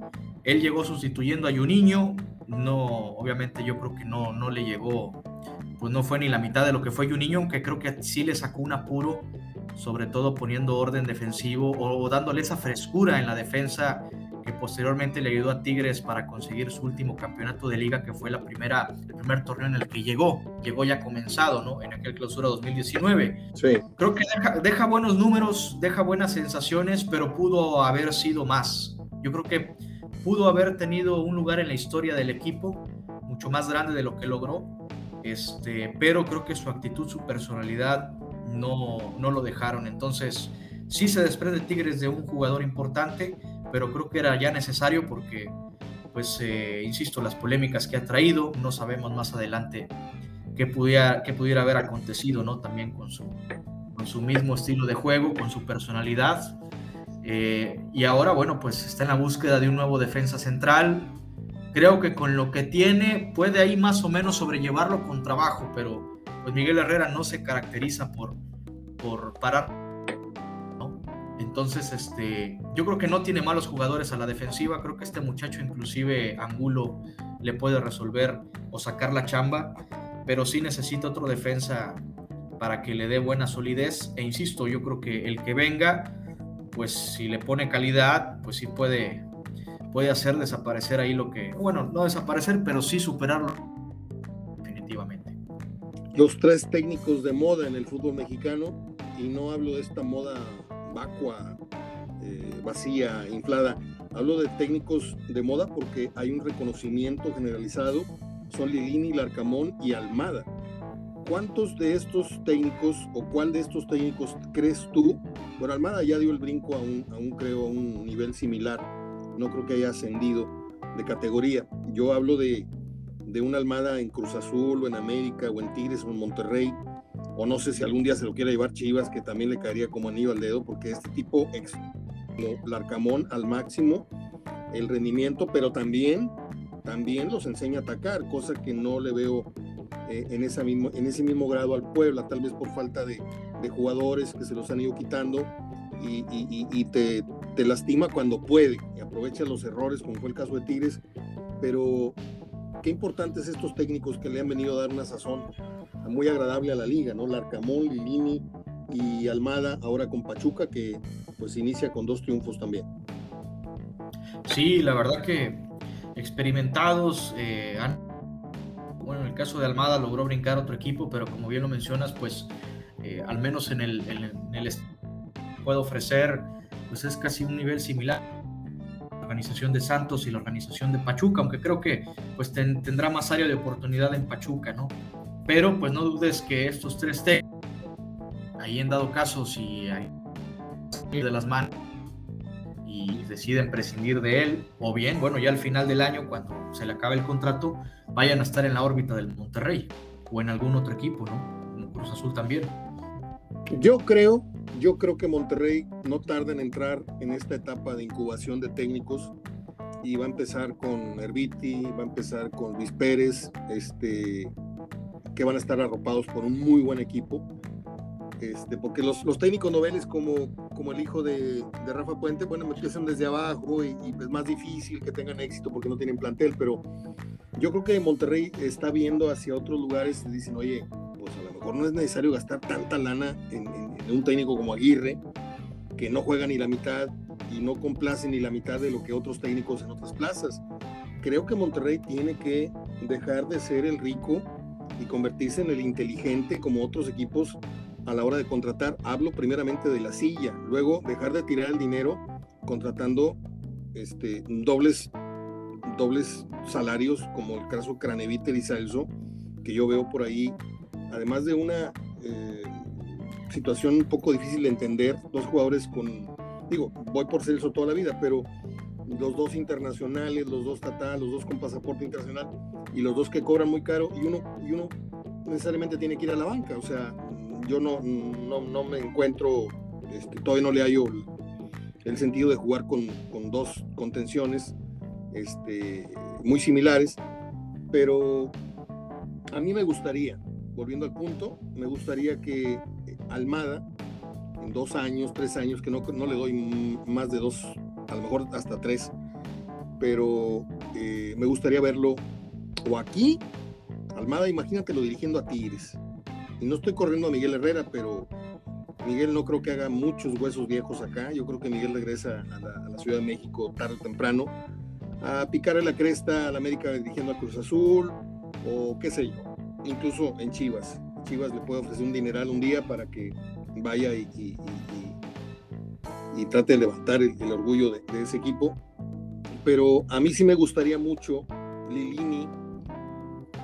S2: Él llegó sustituyendo a Juninho, no, obviamente yo creo que no, no le llegó, pues no fue ni la mitad de lo que fue Juninho, aunque creo que sí le sacó un apuro, sobre todo poniendo orden defensivo o, dándole esa frescura en la defensa que posteriormente le ayudó a Tigres para conseguir su último campeonato de liga, que fue la primera, el primer torneo en el que llegó, llegó ya comenzado, ¿no? En aquel clausura 2019. Sí. Creo que deja, deja buenos números, deja buenas sensaciones, pero pudo haber sido más. Yo creo que pudo haber tenido un lugar en la historia del equipo, mucho más grande de lo que logró, este, pero creo que su actitud, su personalidad no, no lo dejaron. Entonces, sí se desprende Tigres de un jugador importante, pero creo que era ya necesario porque, pues, eh, insisto, las polémicas que ha traído, no sabemos más adelante qué pudiera, qué pudiera haber acontecido, ¿no? También con su, con su mismo estilo de juego, con su personalidad. Eh, y ahora, bueno, pues está en la búsqueda de un nuevo defensa central. Creo que con lo que tiene puede ahí más o menos sobrellevarlo con trabajo, pero pues Miguel Herrera no se caracteriza por, por parar. Entonces, este, yo creo que no tiene malos jugadores a la defensiva. Creo que este muchacho, inclusive Angulo, le puede resolver o sacar la chamba, pero sí necesita otro defensa para que le dé buena solidez. E insisto, yo creo que el que venga pues si le pone calidad, pues sí puede, puede hacer desaparecer ahí lo que, bueno, no desaparecer, pero sí superarlo definitivamente.
S1: Los tres técnicos de moda en el fútbol mexicano, y no hablo de esta moda vacua, eh, vacía, inflada, hablo de técnicos de moda porque hay un reconocimiento generalizado, son Lilini, Larcamón y Almada ¿cuántos de estos técnicos o cuál de estos técnicos crees tú? Bueno, Almada ya dio el brinco a un, creo, a un nivel similar. No creo que haya ascendido de categoría. Yo hablo de, de una Almada en Cruz Azul o en América o en Tigres o en Monterrey. O no sé si algún día se lo quiera llevar Chivas, que también le caería como anillo al dedo, porque este tipo, ex, Larcamón al máximo, el rendimiento, pero también, también los enseña a atacar, cosa que no le veo eh, en, esa mismo, en ese mismo grado al Puebla, tal vez por falta de, jugadores que se los han ido quitando y, te, lastima cuando puede y aprovecha los errores, como fue el caso de Tigres, pero qué importantes estos técnicos que le han venido a dar una sazón muy agradable a la liga, ¿no? Larcamón, Lilini y Almada, ahora con Pachuca, que pues inicia con dos triunfos también.
S2: Sí, la verdad que experimentados, eh, han bueno, en el caso de Almada logró brincar otro equipo, pero como bien lo mencionas, pues eh, al menos en el, en, el puede ofrecer, pues es casi un nivel similar. organización de Santos y la organización de Pachuca, aunque creo que pues tendrá más área de oportunidad en Pachuca, ¿no? Pero pues no dudes que estos tres técnicos, ahí en dado caso, si hay de las manos y deciden prescindir de él, o bien, bueno, ya al final del año, cuando se le acabe el contrato, vayan a estar en la órbita del Monterrey o en algún otro equipo, ¿no? En Cruz Azul también.
S1: Yo creo, yo creo que Monterrey no tarda en entrar en esta etapa de incubación de técnicos y va a empezar con Herbiti, va a empezar con Luis Pérez, este, que van a estar arropados por un muy buen equipo. Este, porque los, los técnicos noveles como, como el hijo de, de Rafa Puente, bueno, empiezan desde abajo y, y, es más difícil que tengan éxito porque no tienen plantel, pero yo creo que Monterrey está viendo hacia otros lugares y dicen, oye, pues a lo mejor no es necesario gastar tanta lana en, en, un técnico como Aguirre, que no juega ni la mitad y no complace ni la mitad de lo que otros técnicos en otras plazas. Creo que Monterrey tiene que dejar de ser el rico y convertirse en el inteligente como otros equipos a la hora de contratar. Hablo primeramente de la silla, luego dejar de tirar el dinero contratando este, dobles, dobles salarios como el caso Craneviter y Salso, que yo veo por ahí además de una eh, situación un poco difícil de entender, dos jugadores con, digo, voy por Celso toda la vida, pero los dos internacionales, los dos Tata, los dos con pasaporte internacional y los dos que cobran muy caro y uno, y uno necesariamente tiene que ir a la banca, o sea, yo no, no, no me encuentro, este, todavía no le hallo el, el sentido de jugar con, con, dos contenciones este, muy similares, pero a mí me gustaría, volviendo al punto, me gustaría que Almada, en dos años, tres años, que no, no le doy más de dos, a lo mejor hasta tres, pero eh, me gustaría verlo o aquí, Almada, imagínatelo dirigiendo a Tigres. Y no estoy corriendo a Miguel Herrera, pero Miguel no creo que haga muchos huesos viejos acá. Yo creo que Miguel regresa a la, Ciudad de México tarde o temprano a picarle la cresta a la América dirigiendo a Cruz Azul o qué sé yo incluso en Chivas. Chivas le puede ofrecer un dineral un día para que vaya y, y trate de levantar el, el orgullo de, de, ese equipo. Pero a mí sí me gustaría mucho, Lilini,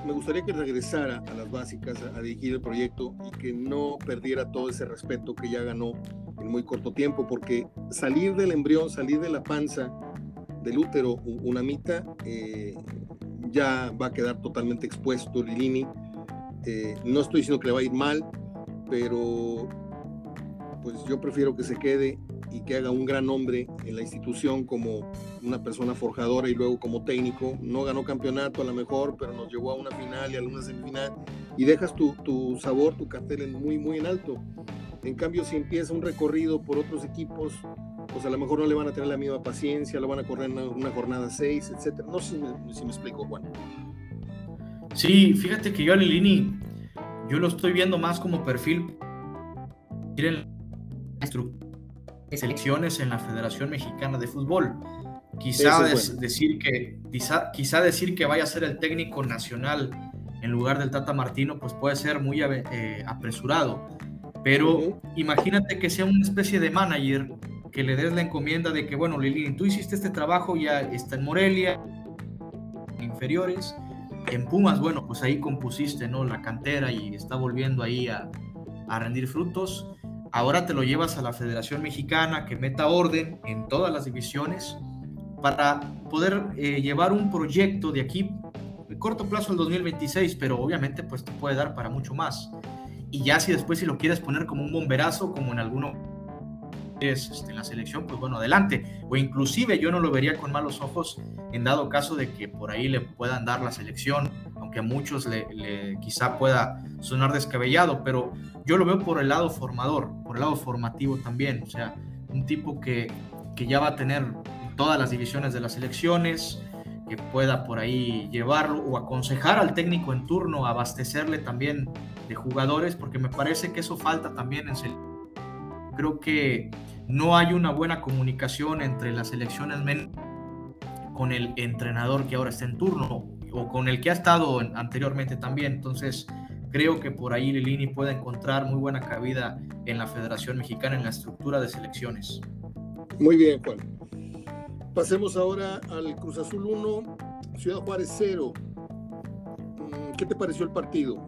S1: me gustaría que regresara a las básicas a, dirigir el proyecto y que no perdiera todo ese respeto que ya ganó en muy corto tiempo, porque salir del embrión, salir de la panza del útero, una mitad, eh, ya va a quedar totalmente expuesto Lilini eh, no estoy diciendo que le va a ir mal, pero pues yo prefiero que se quede y que haga un gran nombre en la institución como una persona forjadora y luego como técnico. No ganó campeonato a lo mejor, pero nos llevó a una final y a una semifinal y dejas tu, tu sabor, tu cartel en muy, muy en alto. En cambio, si empieza un recorrido por otros equipos, pues a lo mejor no le van a tener la misma paciencia, lo van a correr en una jornada 6, etc. No sé si me, si me explico, Juan.
S2: Sí, fíjate que yo a Lilini, yo lo estoy viendo más como perfil. Miren, selecciones en la Federación Mexicana de Fútbol. Quizá bueno. decir que quizá, quizá, decir que vaya a ser el técnico nacional en lugar del Tata Martino, pues puede ser muy eh, apresurado. Pero uh -huh. imagínate que sea una especie de manager que le des la encomienda de que, bueno, Lilini, tú hiciste este trabajo, ya está en Morelia, inferiores, en Pumas, bueno, pues ahí compusiste, ¿no? La cantera y está volviendo ahí a, a, rendir frutos. Ahora te lo llevas a la Federación Mexicana que meta orden en todas las divisiones para poder eh, llevar un proyecto de aquí de corto plazo al 2026, pero obviamente pues te puede dar para mucho más. Y ya si después si lo quieres poner como un bomberazo, como en alguno es este, en la selección, pues bueno, adelante. O inclusive yo no lo vería con malos ojos en dado caso de que por ahí le puedan dar la selección, aunque a muchos le, quizá pueda sonar descabellado, pero yo lo veo por el lado formador, por el lado formativo también. O sea, un tipo que, que ya va a tener todas las divisiones de las selecciones, que pueda por ahí llevarlo o aconsejar al técnico en turno, abastecerle también de jugadores, porque me parece que eso falta también en selección creo que no hay una buena comunicación entre las selecciones con el entrenador que ahora está en turno o con el que ha estado anteriormente también. Entonces, creo que por ahí Lilini puede encontrar muy buena cabida en la Federación Mexicana en la estructura de selecciones.
S1: Muy bien, Juan. Pasemos ahora al Cruz Azul 1, Ciudad Juárez 0. Mm, ¿Qué te pareció el partido?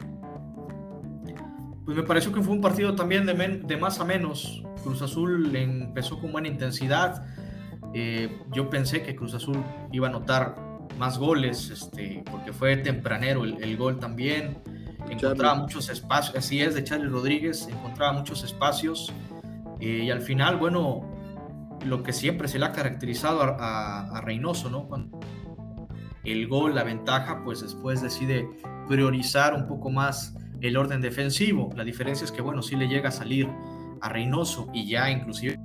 S2: Pues me pareció que fue un partido también de, de más a menos. Cruz Azul empezó con buena intensidad. Eh, yo pensé que Cruz Azul iba a anotar más goles, este, porque fue tempranero el, gol también. Encontraba muchos espacios, así es, de Charlie Rodríguez, encontraba muchos espacios. Eh, y al final, bueno, lo que siempre se le ha caracterizado a, Reynoso, ¿no? Cuando el gol, la ventaja, pues después decide priorizar un poco más el orden defensivo. La diferencia es que, bueno, sí le llega a salir a Reynoso y ya inclusive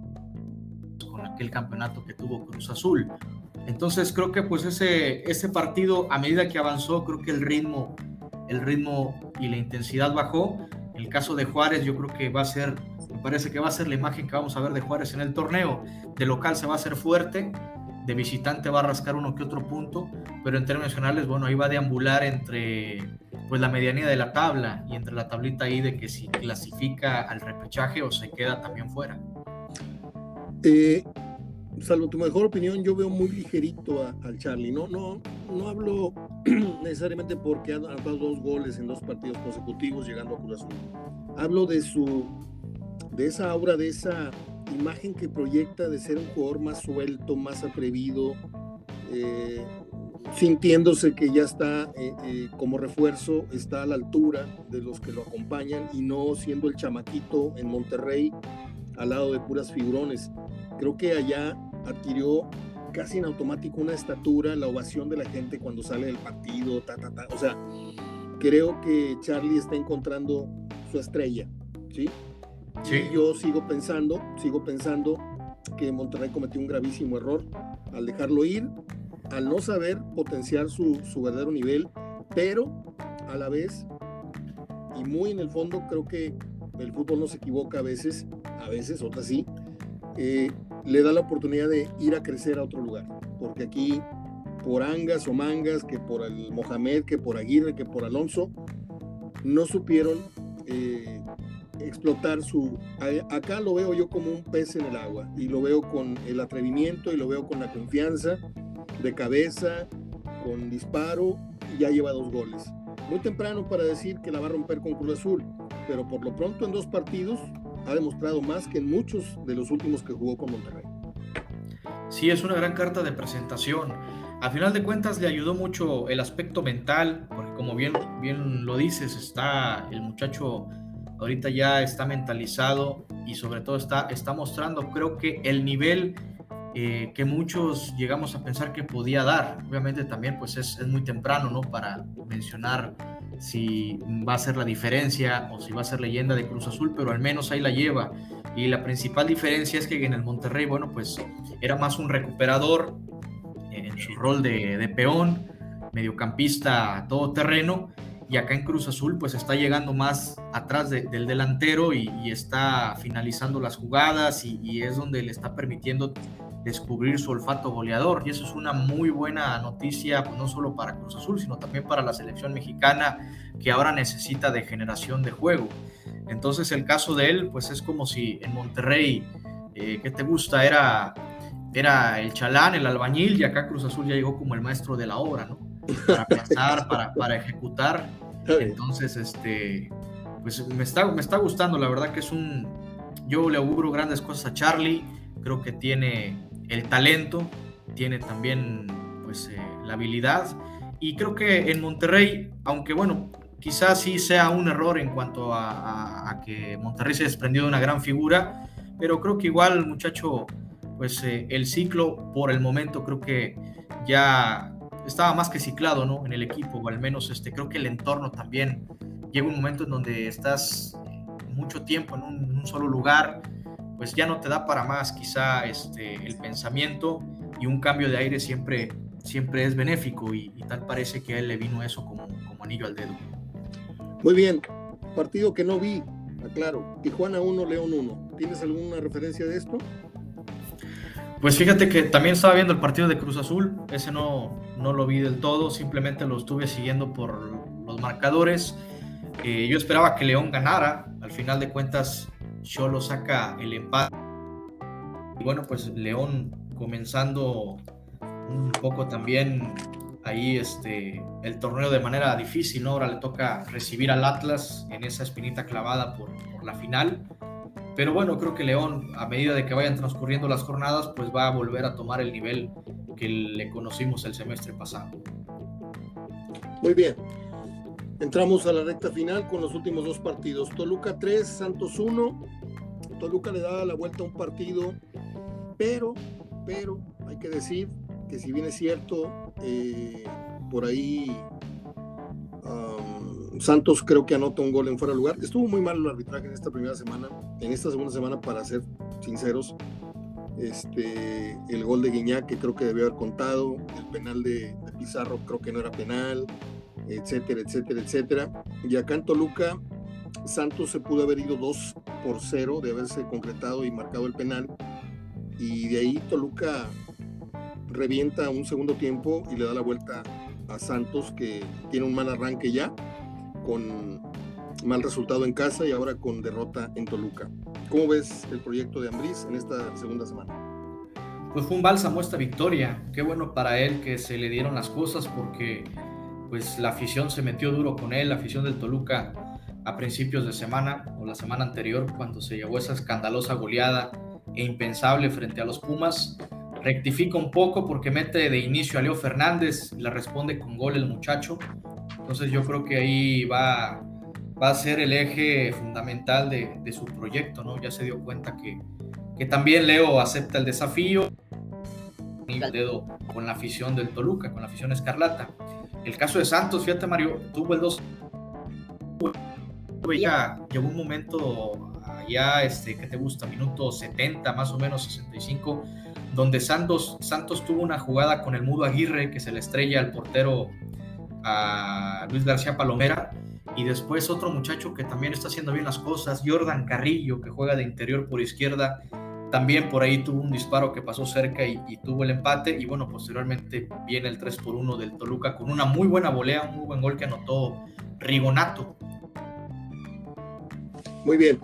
S2: con aquel campeonato que tuvo Cruz Azul. Entonces creo que pues ese, ese partido a medida que avanzó creo que el ritmo, el ritmo y la intensidad bajó. El caso de Juárez yo creo que va a ser, me parece que va a ser la imagen que vamos a ver de Juárez en el torneo. De local se va a hacer fuerte, de visitante va a rascar uno que otro punto, pero en términos nacionales, bueno, ahí va a deambular entre pues la medianía de la tabla y entre la tablita ahí de que si clasifica al repechaje o se queda también fuera.
S1: Eh, salvo tu mejor opinión, yo veo muy ligerito al Charlie. No, no, no hablo necesariamente porque ha anotado dos goles en dos partidos consecutivos llegando a Cruz. Hablo de su, de esa aura, de esa imagen que proyecta de ser un jugador más suelto, más atrevido, eh, sintiéndose que ya está eh, eh, como refuerzo, está a la altura de los que lo acompañan y no siendo el chamaquito en Monterrey al lado de puras figurones. Creo que allá adquirió casi en automático una estatura, la ovación de la gente cuando sale del partido, ta, ta, ta. O sea, creo que Charlie está encontrando su estrella, ¿sí? Sí. Y yo sigo pensando, sigo pensando que Monterrey cometió un gravísimo error al dejarlo ir al no saber potenciar su, verdadero nivel, pero a la vez, y muy en el fondo, creo que el fútbol no se equivoca a veces, a veces, otras sí, eh, le da la oportunidad de ir a crecer a otro lugar, porque aquí, por Angas o Mangas, que por el Mohamed, que por Aguirre, que por Alonso, no supieron eh, explotar su... Acá lo veo yo como un pez en el agua, y lo veo con el atrevimiento, y lo veo con la confianza, de cabeza, con disparo, y ya lleva dos goles. Muy temprano para decir que la va a romper con Cruz Azul, pero por lo pronto en dos partidos ha demostrado más que en muchos de los últimos que jugó con Monterrey.
S2: Sí, es una gran carta de presentación. Al final de cuentas le ayudó mucho el aspecto mental, porque como bien, bien lo dices, está el muchacho ahorita ya está mentalizado y sobre todo está, está mostrando, creo que el nivel eh, que muchos llegamos a pensar que podía dar. Obviamente también pues es, es, muy temprano, ¿no? Para mencionar si va a ser la diferencia o si va a ser leyenda de Cruz Azul, pero al menos ahí la lleva. Y la principal diferencia es que en el Monterrey, bueno, pues era más un recuperador en su rol de, de peón, mediocampista todoterreno, y acá en Cruz Azul pues está llegando más atrás del delantero y, está finalizando las jugadas y, y, es donde le está permitiendo descubrir su olfato goleador. Y eso es una muy buena noticia, pues, no solo para Cruz Azul, sino también para la selección mexicana, que ahora necesita de generación de juego. Entonces el caso de él, pues es como si en Monterrey, eh, ¿qué te gusta? Era, era el chalán, el albañil, y acá Cruz Azul ya llegó como el maestro de la obra, ¿no? Para pensar, para, para ejecutar. Entonces, este, pues me está, me está gustando, la verdad que es un, yo le auguro grandes cosas a Charlie, creo que tiene el talento, tiene también pues eh, la habilidad y creo que en Monterrey, aunque bueno, quizás sí sea un error en cuanto a, que Monterrey se desprendió de una gran figura, pero creo que igual muchacho, pues eh, el ciclo por el momento creo que ya estaba más que ciclado, ¿no? En el equipo, o al menos este, creo que el entorno también llega un momento en donde estás mucho tiempo en un solo lugar, pues ya no te da para más quizá este, el pensamiento y un cambio de aire siempre, siempre es benéfico y, tal parece que a él le vino eso como, como anillo al dedo.
S1: Muy bien, partido que no vi, aclaro, Tijuana 1, León 1. ¿Tienes alguna referencia de esto?
S2: Pues fíjate que también estaba viendo el partido de Cruz Azul, ese no, no lo vi del todo, simplemente lo estuve siguiendo por los marcadores. Eh, yo esperaba que León ganara, al final de cuentas Cholo saca el empate. Y bueno, pues León comenzando un poco también ahí este, el torneo de manera difícil, ¿no? Ahora le toca recibir al Atlas en esa espinita clavada por, por, la final. Pero bueno, creo que León, a medida de que vayan transcurriendo las jornadas, pues va a volver a tomar el nivel que le conocimos el semestre pasado.
S1: Muy bien. Entramos a la recta final con los últimos dos partidos. Toluca 3, Santos 1. Toluca le da la vuelta a un partido, pero, pero, hay que decir que si bien es cierto, eh, por ahí Santos creo que anota un gol en fuera de lugar. Estuvo muy mal el arbitraje en esta primera semana, en esta segunda semana, para ser sinceros. Este, el gol de Guiñac que creo que debió haber contado, el penal de Pizarro creo que no era penal, etcétera, etcétera, etcétera. Y acá en Toluca, Santos se pudo haber ido 2 por 0 de haberse concretado y marcado el penal. Y de ahí Toluca revienta un segundo tiempo y le da la vuelta a Santos, que tiene un mal arranque ya, con mal resultado en casa y ahora con derrota en Toluca. ¿Cómo ves el proyecto de Ambriz en esta segunda semana?
S2: Pues fue un bálsamo esta victoria. Qué bueno para él que se le dieron las cosas porque pues la afición se metió duro con él, la afición del Toluca a principios de semana o la semana anterior cuando se llevó esa escandalosa goleada e impensable frente a los Pumas rectifica un poco porque mete de inicio a Leo Fernández, le responde con gol el muchacho. Entonces yo creo que ahí va, va a ser el eje fundamental de, su proyecto, ¿no? Ya se dio cuenta que, que también Leo acepta el desafío y el dedo con la afición del Toluca, con la afición escarlata. El caso de Santos, fíjate Mario, tuvo el 2. Ya llegó un momento ya, este, ¿qué te gusta? Minuto 70, más o menos 65, donde Santos, Santos tuvo una jugada con el Mudo Aguirre que se le estrella al portero a Luis García Palomera y después otro muchacho que también está haciendo bien las cosas, Jordan Carrillo, que juega de interior por izquierda, también por ahí tuvo un disparo que pasó cerca y, y, tuvo el empate y bueno, posteriormente viene el 3 por 1 del Toluca con una muy buena volea, un muy buen gol que anotó Rigonato.
S1: Muy bien.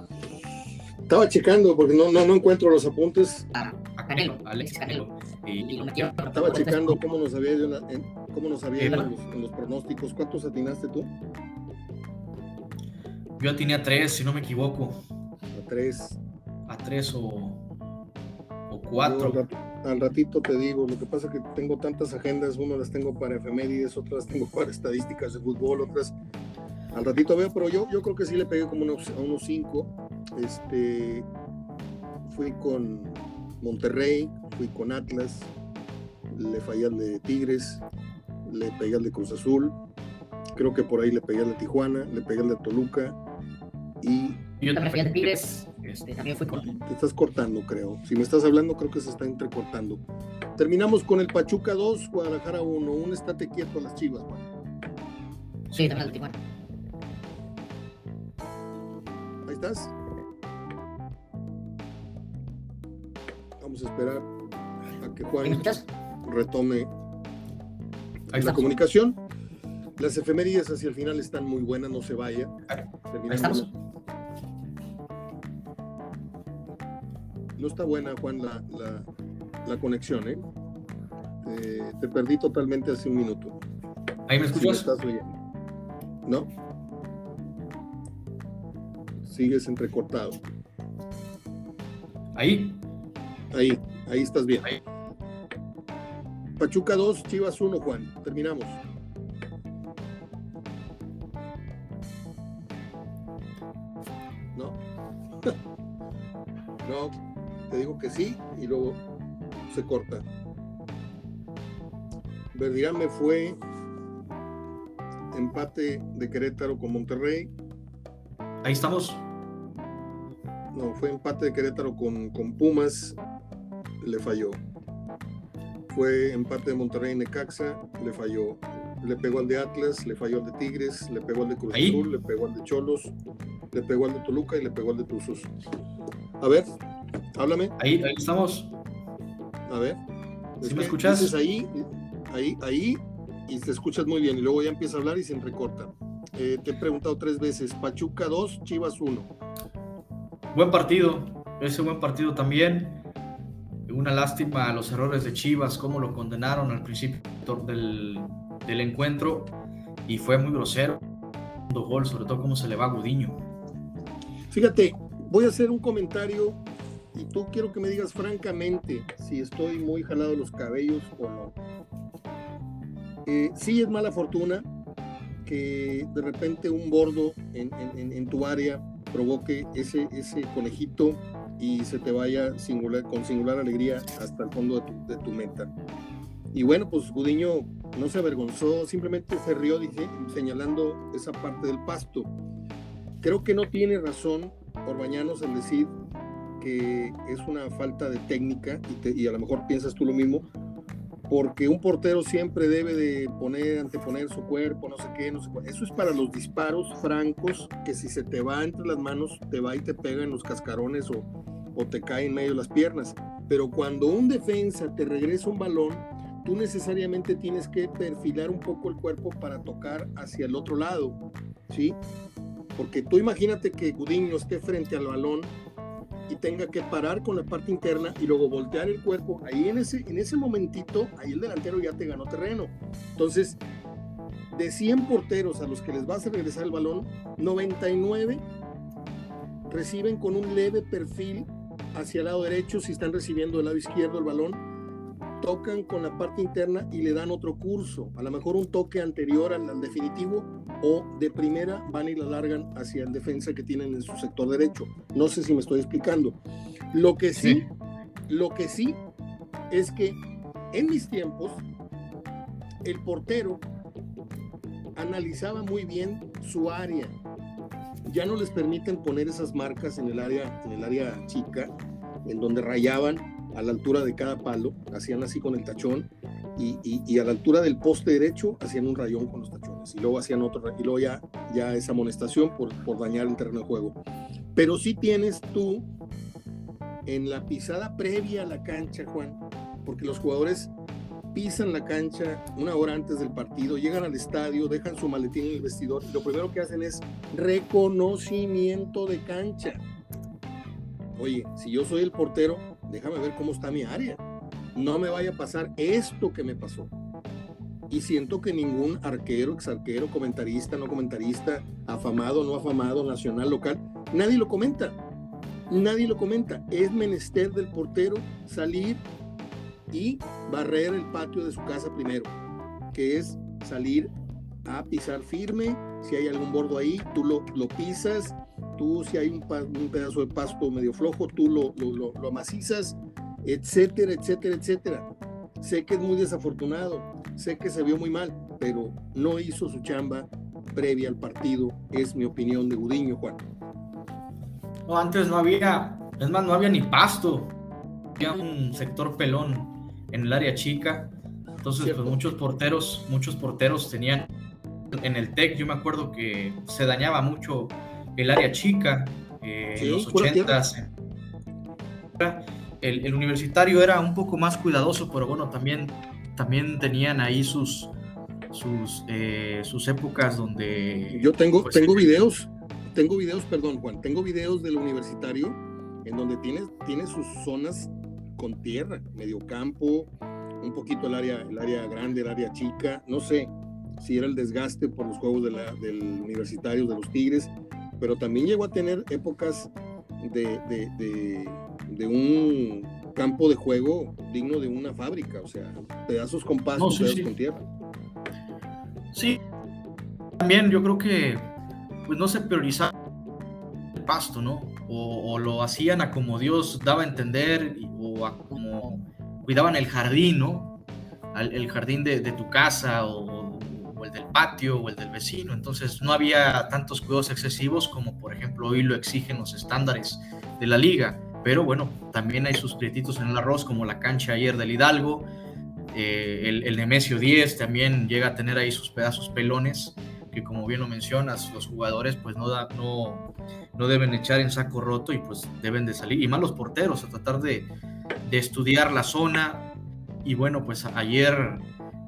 S1: Estaba checando porque no, no, no encuentro los apuntes.
S2: Ah Canelo, Alexis Canelo. Y, lo
S1: metió. Estaba checando cómo nos había ido en, cómo nos había ido en, los, en los pronósticos. ¿Cuántos atinaste tú?
S2: Yo atiné a tres, si no me equivoco.
S1: A tres.
S2: A tres o cuatro.
S1: Al ratito te digo, lo que pasa es que tengo tantas agendas, uno las tengo para efemérides, otras tengo para estadísticas de fútbol, otras al ratito veo, pero yo, yo creo que sí le pegué como unos, a unos cinco. Este, fui con Monterrey, fui con Atlas, le fallé al de Tigres, le pegué al de Cruz Azul, creo que por ahí le pegué al de Tijuana, le pegué al de Toluca y...
S2: Yo también fui al de Tigres, este, también fui con...
S1: Te estás cortando, creo. Si me estás hablando, creo que se está entrecortando. Terminamos con el Pachuca 2, Guadalajara 1. Un estate quieto a las chivas, Juan.
S2: Sí, también al Tijuana.
S1: Ahí estás. Vamos a esperar a que Juan retome la comunicación. Las efemérides hacia el final están muy buenas, no se vaya.
S2: Terminamos.
S1: No está buena, Juan, la, la, la conexión, ¿eh? Te, te, perdí totalmente hace un minuto.
S2: ¿Ahí me escuchas?
S1: Sí, me estás oyendo. ¿No? Sigues entrecortado.
S2: Ahí.
S1: Ahí, ahí estás bien. Ahí. Pachuca 2, Chivas 1, Juan. Terminamos. Que sí y luego se corta. Verdirán me fue empate de Querétaro con Monterrey.
S2: Ahí estamos.
S1: No, fue empate de Querétaro con, con Pumas le falló. Fue empate de Monterrey Necaxa, le falló. Le pegó al de Atlas, le falló al de Tigres, le pegó al de Cruz Azul, le pegó al de Cholos, le pegó al de Toluca y le pegó al de Tuzos. A ver, háblame.
S2: Ahí, ahí estamos.
S1: A ver.
S2: ¿Sí me escuchas?
S1: ahí, ahí, ahí, y te escuchas muy bien. Y luego ya empieza a hablar y se entrecorta. Eh, te he preguntado tres veces. Pachuca 2, Chivas 1.
S2: Buen partido. Ese buen partido también una lástima a los errores de Chivas, cómo lo condenaron al principio del, del encuentro y fue muy grosero. Gol, sobre todo cómo se le va a Gudiño.
S1: Fíjate, voy a hacer un comentario y tú quiero que me digas francamente si estoy muy jalado los cabellos o no. Eh, sí es mala fortuna que de repente un bordo en, en, tu área provoque ese, ese conejito y se te vaya singular, con singular alegría hasta el fondo de tu, de tu meta. Y bueno, pues Gudiño no se avergonzó, simplemente se rió dije, señalando esa parte del pasto. Creo que no tiene razón Orbañanos en decir que es una falta de técnica y, a lo mejor piensas tú lo mismo, porque un portero siempre debe de poner, anteponer su cuerpo, no sé qué, no sé qué. Eso es para los disparos francos, que si se te va entre las manos, te va y te pega en los cascarones o, o te cae en medio de las piernas. Pero cuando un defensa te regresa un balón, tú necesariamente tienes que perfilar un poco el cuerpo para tocar hacia el otro lado, ¿sí? Porque tú imagínate que Gudiño esté frente al balón y tenga que parar con la parte interna y luego voltear el cuerpo, ahí en ese, en ese momentito, ahí el delantero ya te ganó terreno. Entonces, de 100 porteros a los que les vas a regresar el balón, 99 reciben con un leve perfil hacia el lado derecho si están recibiendo del lado izquierdo el balón tocan con la parte interna y le dan otro curso, a lo mejor un toque anterior al, definitivo o de primera van y la largan hacia el defensa que tienen en su sector derecho. No sé si me estoy explicando. Lo que sí, lo que sí es que en mis tiempos el portero analizaba muy bien su área. Ya no les permiten poner esas marcas en el área, en el área chica, en donde rayaban a la altura de cada palo, hacían así con el tachón, y, y, a la altura del poste derecho hacían un rayón con los tachones, y luego hacían otro, y luego ya, ya esa amonestación por, por dañar el terreno de juego. Pero sí tienes tú en la pisada previa a la cancha, Juan, porque los jugadores pisan la cancha una hora antes del partido, llegan al estadio, dejan su maletín en el vestidor y lo primero que hacen es reconocimiento de cancha. Oye, si yo soy el portero, déjame ver cómo está mi área. No me vaya a pasar esto que me pasó. Y siento que ningún arquero, exarquero, comentarista, no comentarista, afamado, no afamado, nacional, local, nadie lo comenta. Nadie lo comenta. Es menester del portero salir y barrer el patio de su casa primero, que es salir a pisar firme. Si hay algún bordo ahí, tú lo, lo pisas, tú si hay un, pedazo de pasto medio flojo, tú lo, lo, lo, amacizas, etcétera, etcétera, etcétera. Sé que es muy desafortunado, sé que se vio muy mal, pero no hizo su chamba previa al partido, es mi opinión de Gudiño, Juan.
S2: No, antes no había, es más, no había ni pasto, había un sector pelón en el área chica, entonces pues muchos porteros, muchos porteros tenían en el TEC, yo me acuerdo que se dañaba mucho el área chica, eh, en los 80 el, el, universitario era un poco más cuidadoso, pero bueno, también, también tenían ahí sus, sus, eh, sus épocas donde...
S1: Yo tengo, pues, tengo videos, tengo videos, perdón Juan, tengo videos del universitario en donde tiene, tiene sus zonas con tierra, medio campo, un poquito el área, el área grande, el área chica, no sé si era el desgaste por los juegos de la, del universitario de los Tigres, pero también llegó a tener épocas de, de, un campo de juego digno de una fábrica, o sea, pedazos con pasto, pedazos con tierra.
S2: Sí, también yo creo que pues no se priorizaba el pasto, ¿no? O, lo hacían a como Dios daba a entender, o a como cuidaban el jardín, ¿no? el jardín de, de tu casa o o el del patio o el del vecino. Entonces no había tantos cuidados excesivos como por ejemplo hoy lo exigen los estándares de la liga. Pero bueno, también hay sus prietitos en el arroz como la cancha ayer del Hidalgo. Eh, el, el, Nemesio 10 también llega a tener ahí sus pedazos pelones que como bien lo mencionas, los jugadores pues no, da, no, no deben echar en saco roto y pues deben de salir, y más los porteros, a tratar de, de estudiar la zona. Y bueno, pues ayer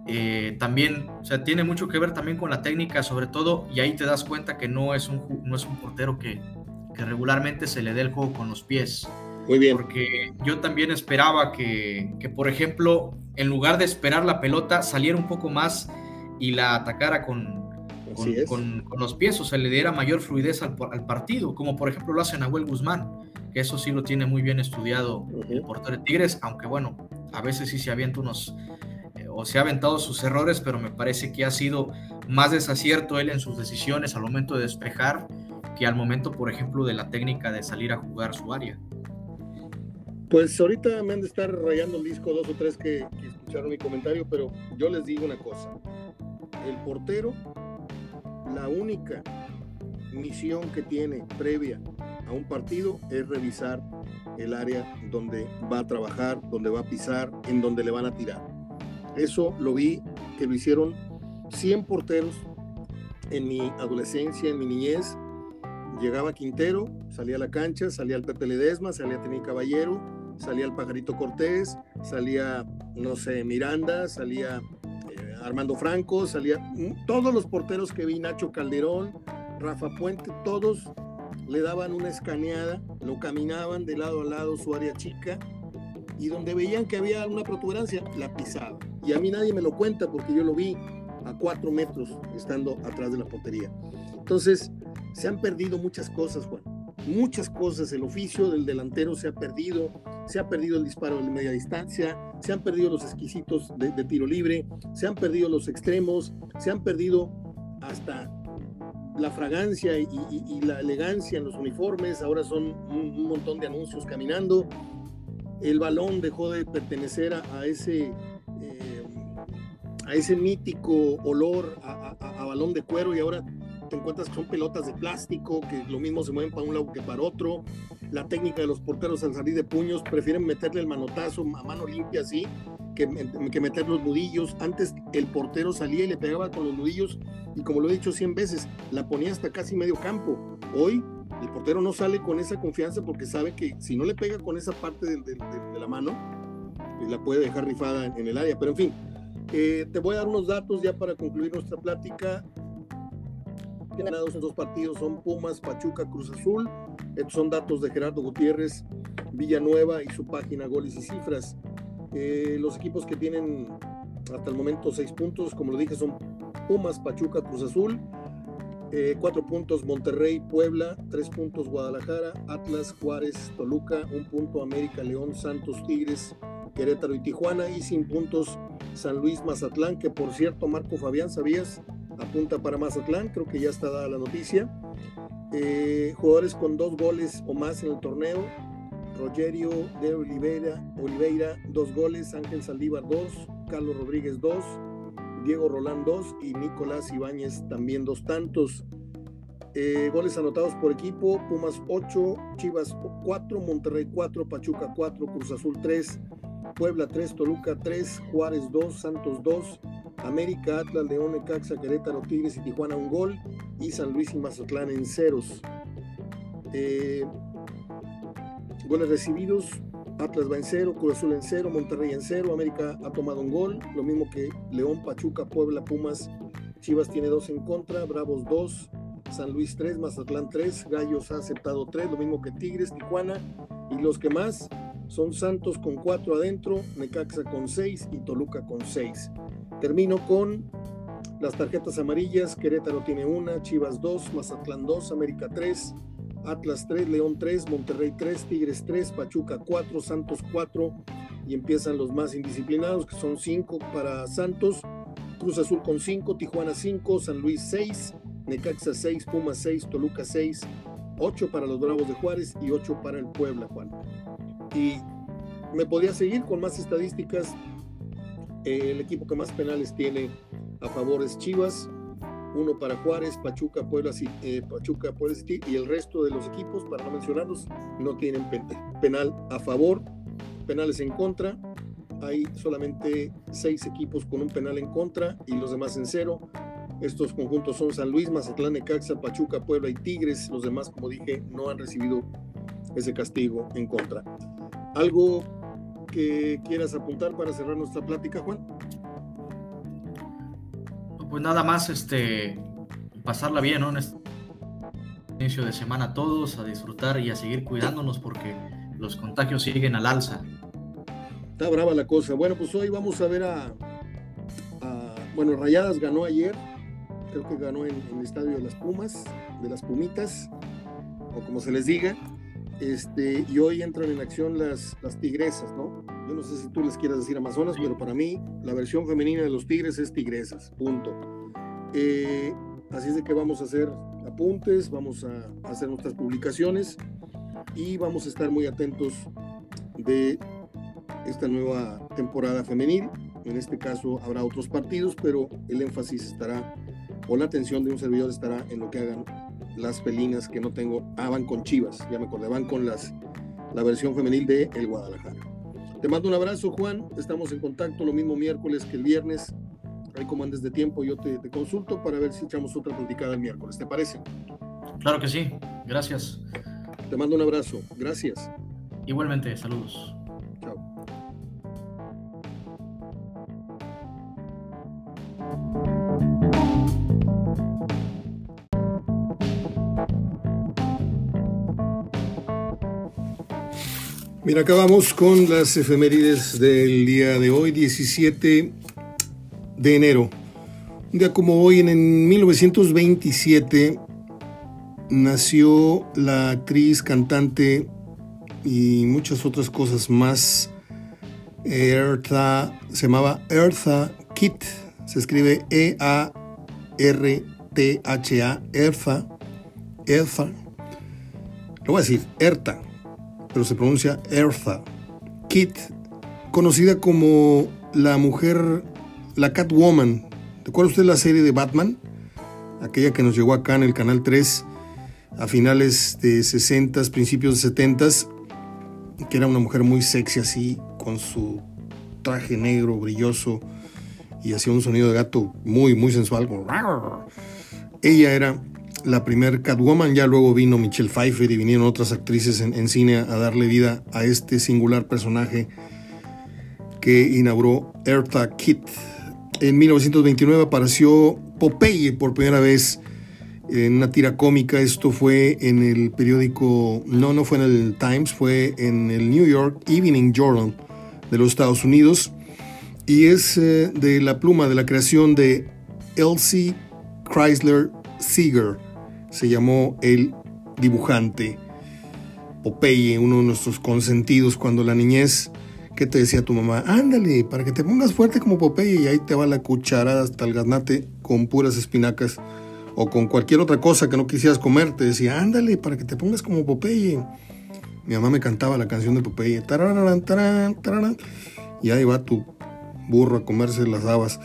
S2: eh, también, o sea, tiene mucho que ver también con la técnica, sobre todo, y ahí te das cuenta que no es un, no es un portero que, que regularmente se le dé el juego con los pies.
S1: Muy bien.
S2: Porque yo también esperaba que, que, por ejemplo, en lugar de esperar la pelota, saliera un poco más y la atacara con, con, los pies, o sea, le diera mayor fluidez al, al, partido, como por ejemplo lo hace Nahuel Guzmán, que eso sí lo tiene muy bien estudiado el portero de Tigres, aunque bueno, a veces sí se avienta unos, o se ha aventado sus errores, pero me parece que ha sido más desacierto él en sus decisiones al momento de despejar que al momento, por ejemplo, de la técnica de salir a jugar su área.
S1: Pues ahorita me han de estar rayando el disco dos o tres que, que escucharon mi comentario, pero yo les digo una cosa. El portero la única misión que tiene previa a un partido es revisar el área donde va a trabajar, donde va a pisar, en donde le van a tirar. Eso lo vi que lo hicieron 100 porteros en mi adolescencia, en mi niñez. Llegaba Quintero, salía a la cancha, salía el Pepe Ledesma, salía Tení Caballero, salía el Pajarito Cortés, salía, no sé, Miranda, salía Armando Franco, salía todos los porteros que vi, Nacho Calderón, Rafa Puente, todos le daban una escaneada, lo caminaban de lado a lado su área chica y donde veían que había una protuberancia, la pisaban. Y a mí nadie me lo cuenta porque yo lo vi a cuatro metros estando atrás de la portería. Entonces, se han perdido muchas cosas, Juan muchas cosas. El oficio del delantero se ha perdido, se ha perdido el disparo de media distancia, se han perdido los exquisitos de, tiro libre, se han perdido los extremos, se han perdido hasta la fragancia y, la elegancia en los uniformes. Ahora son un, montón de anuncios caminando. El balón dejó de pertenecer a, ese... A ese mítico olor a balón de cuero y ahora te encuentras que son pelotas de plástico, que lo mismo se mueven para un lado que para otro. La técnica de los porteros al salir de puños, prefieren meterle el manotazo a mano limpia así, que, que meter los nudillos. Antes el portero salía y le pegaba con los nudillos y como lo he dicho 100 veces, la ponía hasta casi medio campo. Hoy el portero no sale con esa confianza porque sabe que si no le pega con esa parte de, la mano, pues la puede dejar rifada en, el área. Pero en fin, te voy a dar unos datos ya para concluir nuestra plática ganados en dos partidos son Pumas, Pachuca, Cruz Azul. Estos son datos de Gerardo Gutiérrez, Villanueva y su página Goles y Cifras. Eh, los equipos que tienen hasta el momento seis puntos, como lo dije, son Pumas, Pachuca, Cruz Azul. Eh, cuatro puntos Monterrey, Puebla, tres puntos Guadalajara, Atlas, Juárez, Toluca, un punto América, León, Santos, Tigres, Querétaro y Tijuana y sin puntos San Luis, Mazatlán, que por cierto, Marco Fabián, ¿sabías? apunta para Mazatlán, creo que ya está dada la noticia. Eh, jugadores con dos goles o más en el torneo. Rogerio de Oliveira, Oliveira, dos goles, Ángel Saldívar, dos, Carlos Rodríguez, dos, Diego Rolán, dos y Nicolás Ibáñez también dos tantos. Eh, goles anotados por equipo, Pumas 8, Chivas 4, Monterrey 4, Pachuca 4, Cruz Azul 3, Puebla 3, Toluca 3, Juárez 2, Santos 2, América, Atlas, León, Necaxa, Querétaro, Tigres y Tijuana un gol y San Luis y Mazatlán en ceros. Eh, goles recibidos, Atlas va en cero, Cruz Azul en cero, Monterrey en cero, América ha tomado un gol, lo mismo que León, Pachuca, Puebla, Pumas, Chivas tiene dos en contra, Bravos dos, San Luis tres, Mazatlán tres, Gallos ha aceptado tres, lo mismo que Tigres, Tijuana y los que más son Santos con cuatro adentro, Necaxa con seis y Toluca con seis. Termino con las tarjetas amarillas. Querétaro tiene una, Chivas 2, Mazatlán 2, América 3, Atlas 3, León 3, Monterrey 3, Tigres 3, Pachuca 4, Santos 4 y empiezan los más indisciplinados que son 5 para Santos, Cruz Azul con 5, Tijuana 5, San Luis 6, Necaxa 6, Pumas 6, Toluca 6, 8 para los Bravos de Juárez y 8 para el Puebla, Juan. Y me podía seguir con más estadísticas el equipo que más penales tiene a favor es Chivas, uno para Juárez, Pachuca, Puebla, eh, Pachuca, Puebla y el resto de los equipos, para no mencionarlos, no tienen penal a favor, penales en contra. Hay solamente seis equipos con un penal en contra y los demás en cero. Estos conjuntos son San Luis, Mazatlán, Necaxa, Pachuca, Puebla y Tigres. Los demás, como dije, no han recibido ese castigo en contra. Algo que quieras apuntar para cerrar nuestra plática, Juan?
S2: Pues nada más, este, pasarla bien, ¿no? En este inicio de semana todos, a disfrutar y a seguir cuidándonos porque los contagios siguen al alza.
S1: Está brava la cosa. Bueno, pues hoy vamos a ver a, bueno, Rayadas ganó ayer, creo que ganó en, el estadio de las Pumas, de las Pumitas, o como se les diga. Este, y hoy entran en acción las, las tigresas, ¿no? Yo no sé si tú les quieras decir Amazonas, pero para mí la versión femenina de los tigres es tigresas, punto. Eh, así es de que vamos a hacer apuntes, vamos a hacer nuestras publicaciones y vamos a estar muy atentos de esta nueva temporada femenil. En este caso habrá otros partidos, pero el énfasis estará, o la atención de un servidor estará en lo que hagan las felinas que no tengo. Ah, van con Chivas, ya me acordé, van con las, la versión femenil de El Guadalajara. Te mando un abrazo, Juan. Estamos en contacto lo mismo miércoles que el viernes. Ahí como andes de tiempo, yo te, te consulto para ver si echamos otra platicada el miércoles. ¿Te parece?
S2: Claro que sí. Gracias.
S1: Te mando un abrazo. Gracias.
S2: Igualmente, saludos.
S1: Mira, acabamos con las efemérides del día de hoy, 17 de enero. Un día como hoy, en 1927, nació la actriz, cantante y muchas otras cosas más. Eartha, se llamaba Eartha Kitt, se escribe E-A-R-T-H-A, Eartha, Eartha, lo voy a decir, Erta pero se pronuncia Eartha. Kit, conocida como la mujer, la Catwoman. ¿Recuerda usted la serie de Batman? Aquella que nos llegó acá en el Canal 3 a finales de 60, principios de 70, que era una mujer muy sexy así, con su traje negro brilloso y hacía un sonido de gato muy, muy sensual. Ella era la primer Catwoman, ya luego vino Michelle Pfeiffer y vinieron otras actrices en, cine a darle vida a este singular personaje que inauguró Eartha Kitt. En 1929 apareció Popeye por primera vez en una tira cómica. Esto fue en el periódico, no, no fue en el Times, fue en el New York Evening Journal de los Estados Unidos. Y es eh, de la pluma de la creación de Elsie Chrysler Seeger se llamó El Dibujante. Popeye, uno de nuestros consentidos cuando la niñez, ¿qué te decía tu mamá? Ándale, para que te pongas fuerte como Popeye y ahí te va la cucharada hasta el gaznate con puras espinacas o con cualquier otra cosa que no quisieras comer. Te decía, ándale, para que te pongas como Popeye. Mi mamá me cantaba la canción de Popeye. Tararán, tararán, y ahí va tu burro a comerse las habas.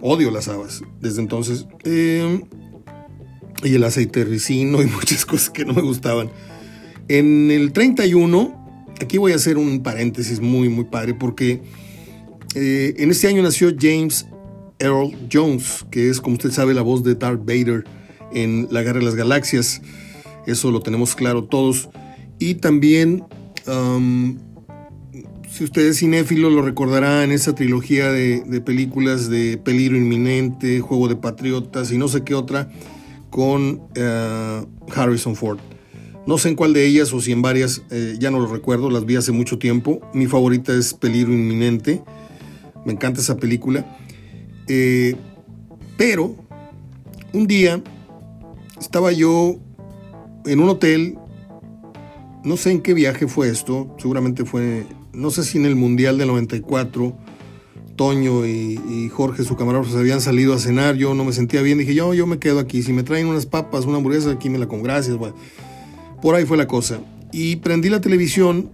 S1: Odio las habas. Desde entonces. Eh, y el aceite ricino y muchas cosas que no me gustaban. En el 31, aquí voy a hacer un paréntesis muy, muy padre, porque eh, en este año nació James Earl Jones, que es, como usted sabe, la voz de Darth Vader en La Guerra de las Galaxias. Eso lo tenemos claro todos. Y también, um, si usted es cinéfilo, lo recordará en esa trilogía de, de películas de Peligro Inminente, Juego de Patriotas y no sé qué otra con eh, Harrison Ford. No sé en cuál de ellas o si en varias, eh, ya no lo recuerdo, las vi hace mucho tiempo. Mi favorita es Peligro Inminente. Me encanta esa película. Eh, pero un día estaba yo en un hotel, no sé en qué viaje fue esto, seguramente fue, no sé si en el Mundial del 94 Toño y, Jorge, su camarógrafo, se habían salido a cenar. Yo no me sentía bien. Dije, yo, yo me quedo aquí. Si me traen unas papas, una hamburguesa, aquí me la con gracias. por ahí fue la cosa. Y prendí la televisión.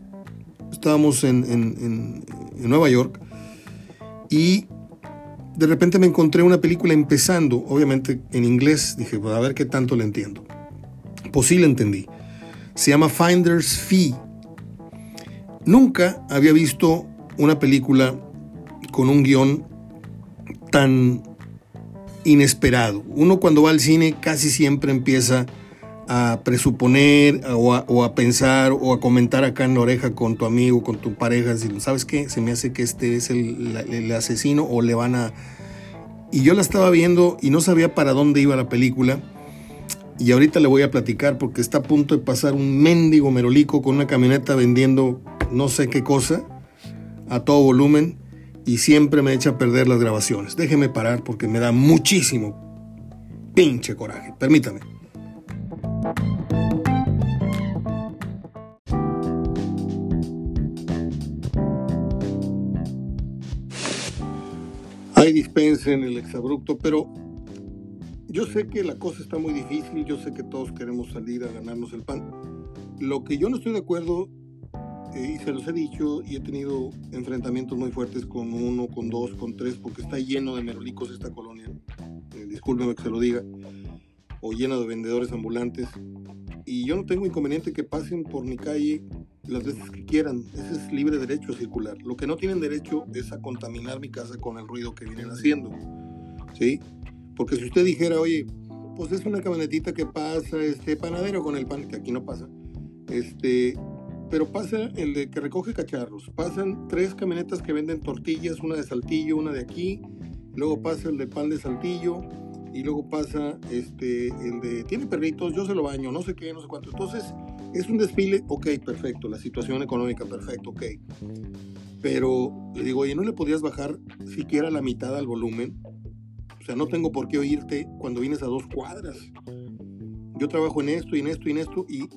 S1: Estábamos en, Nueva York. Y de repente me encontré una película empezando, obviamente en inglés. Dije, pues a ver qué tanto le entiendo. Pues sí le entendí. Se llama Finder's Fee. Nunca había visto una película con un guion tan inesperado. Uno cuando va al cine casi siempre empieza a presuponer o a, pensar o a comentar acá en la oreja con tu amigo, con tu pareja, si sabes qué, se me hace que este es el, el, asesino o le van a... Y yo la estaba viendo y no sabía para dónde iba la película. Y ahorita le voy a platicar porque está a punto de pasar un mendigo merolico con una camioneta vendiendo no sé qué cosa a todo volumen y siempre me echa a perder las grabaciones. Déjeme parar porque me da muchísimo pinche coraje. Permítame. Hay dispensa en el exabrupto, pero yo sé que la cosa está muy difícil, yo sé que todos queremos salir a ganarnos el pan. Lo que yo no estoy de acuerdo, y se los he dicho, y he tenido enfrentamientos muy fuertes con uno, con dos, con tres, porque está lleno de merolicos esta colonia, eh, discúlpeme que se lo diga, o lleno de vendedores ambulantes, y yo no tengo inconveniente que pasen por mi calle las veces que quieran, ese es libre derecho a circular. Lo que no tienen derecho es a contaminar mi casa con el ruido que vienen haciendo, ¿sí? Porque si usted dijera, oye, pues es una camionetita que pasa, este panadero con el pan, que aquí no pasa, este, pero pasa el de que recoge cacharros, pasan tres camionetas que venden tortillas, una de Saltillo, una de aquí, luego pasa el de pan de Saltillo, y luego pasa este, el de, tiene perritos, yo se lo baño, no sé qué, no sé cuánto. Entonces, es un desfile, ok, perfecto, la situación económica, perfecto, ok. Pero le digo, oye, ¿no le podrías bajar siquiera la mitad al volumen? O sea, no tengo por qué oírte cuando vienes a dos cuadras. Yo trabajo en esto y en esto y en esto y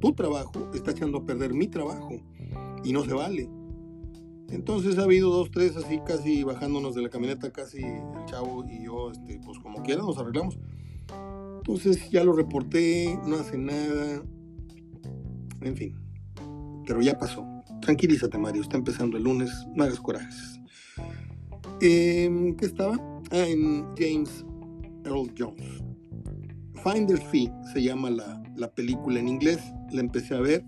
S1: tu trabajo está echando a perder mi trabajo y no se vale. Entonces ha habido dos, tres así casi bajándonos de la camioneta, casi el chavo y yo, este, pues como quiera nos arreglamos. Entonces ya lo reporté, no hace nada, en fin, pero ya pasó. Tranquilízate Mario, está empezando el lunes, no hagas corajes. Eh, ¿Qué estaba? Ah, en James Earl Jones. Finder Fee se llama la, la película en inglés, la empecé a ver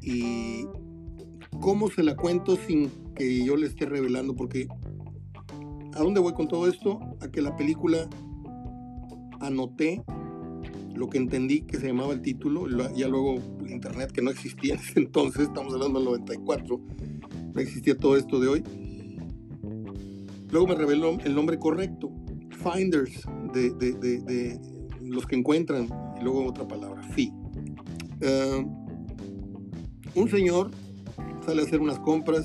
S1: y ¿Cómo se la cuento sin que yo le esté revelando? Porque ¿a dónde voy con todo esto? A que la película anoté lo que entendí que se llamaba el título, ya luego internet que no existía en ese entonces, estamos hablando del 94, no existía todo esto de hoy. Luego me reveló el nombre correcto, Finders, de, los que encuentran, luego otra palabra, Fee. Eh, un señor sale a hacer unas compras,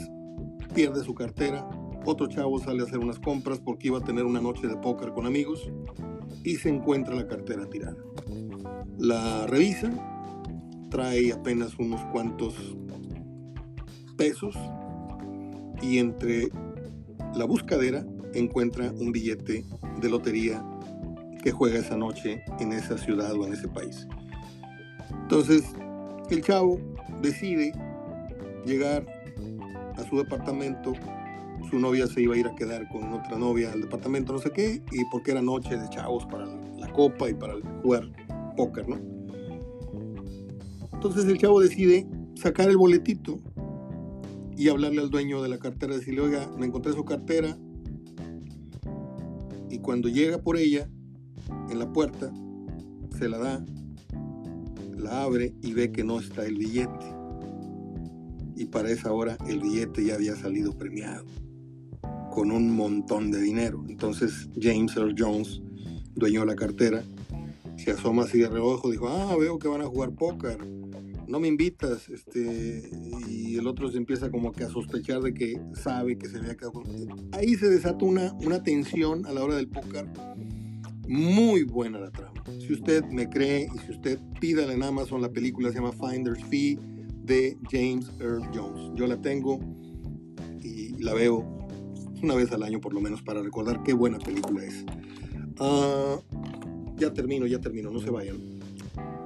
S1: pierde su cartera, otro chavo sale a hacer unas compras porque iba a tener una noche de póker con amigos y se encuentra la cartera tirada. La revisa, trae apenas unos cuantos pesos y entre la buscadera encuentra un billete de lotería que juega esa noche en esa ciudad o en ese país. Entonces, el chavo decide llegar a su departamento, su novia se iba a ir a quedar con otra novia al departamento, no sé qué, y porque era noche de chavos para la copa y para jugar póker, ¿no? Entonces el chavo decide sacar el boletito y hablarle al dueño de la cartera, decirle, oiga, me encontré su cartera, y cuando llega por ella, en la puerta, se la da, la abre y ve que no está el billete y para esa hora el billete ya había salido premiado con un montón de dinero. Entonces James Earl Jones, dueño de la cartera, se asoma así de reojo, dijo, ah, veo que van a jugar póker, no me invitas, este, y el otro se empieza como que a sospechar de que sabe que se había quedado. Ahí se desata una, una tensión a la hora del póker, muy buena la trama. Si usted me cree y si usted pídale en Amazon la película, se llama Finder's Fee, de James Earl Jones. Yo la tengo y la veo una vez al año por lo menos para recordar qué buena película es. Ah, ya termino, ya termino, no se vayan.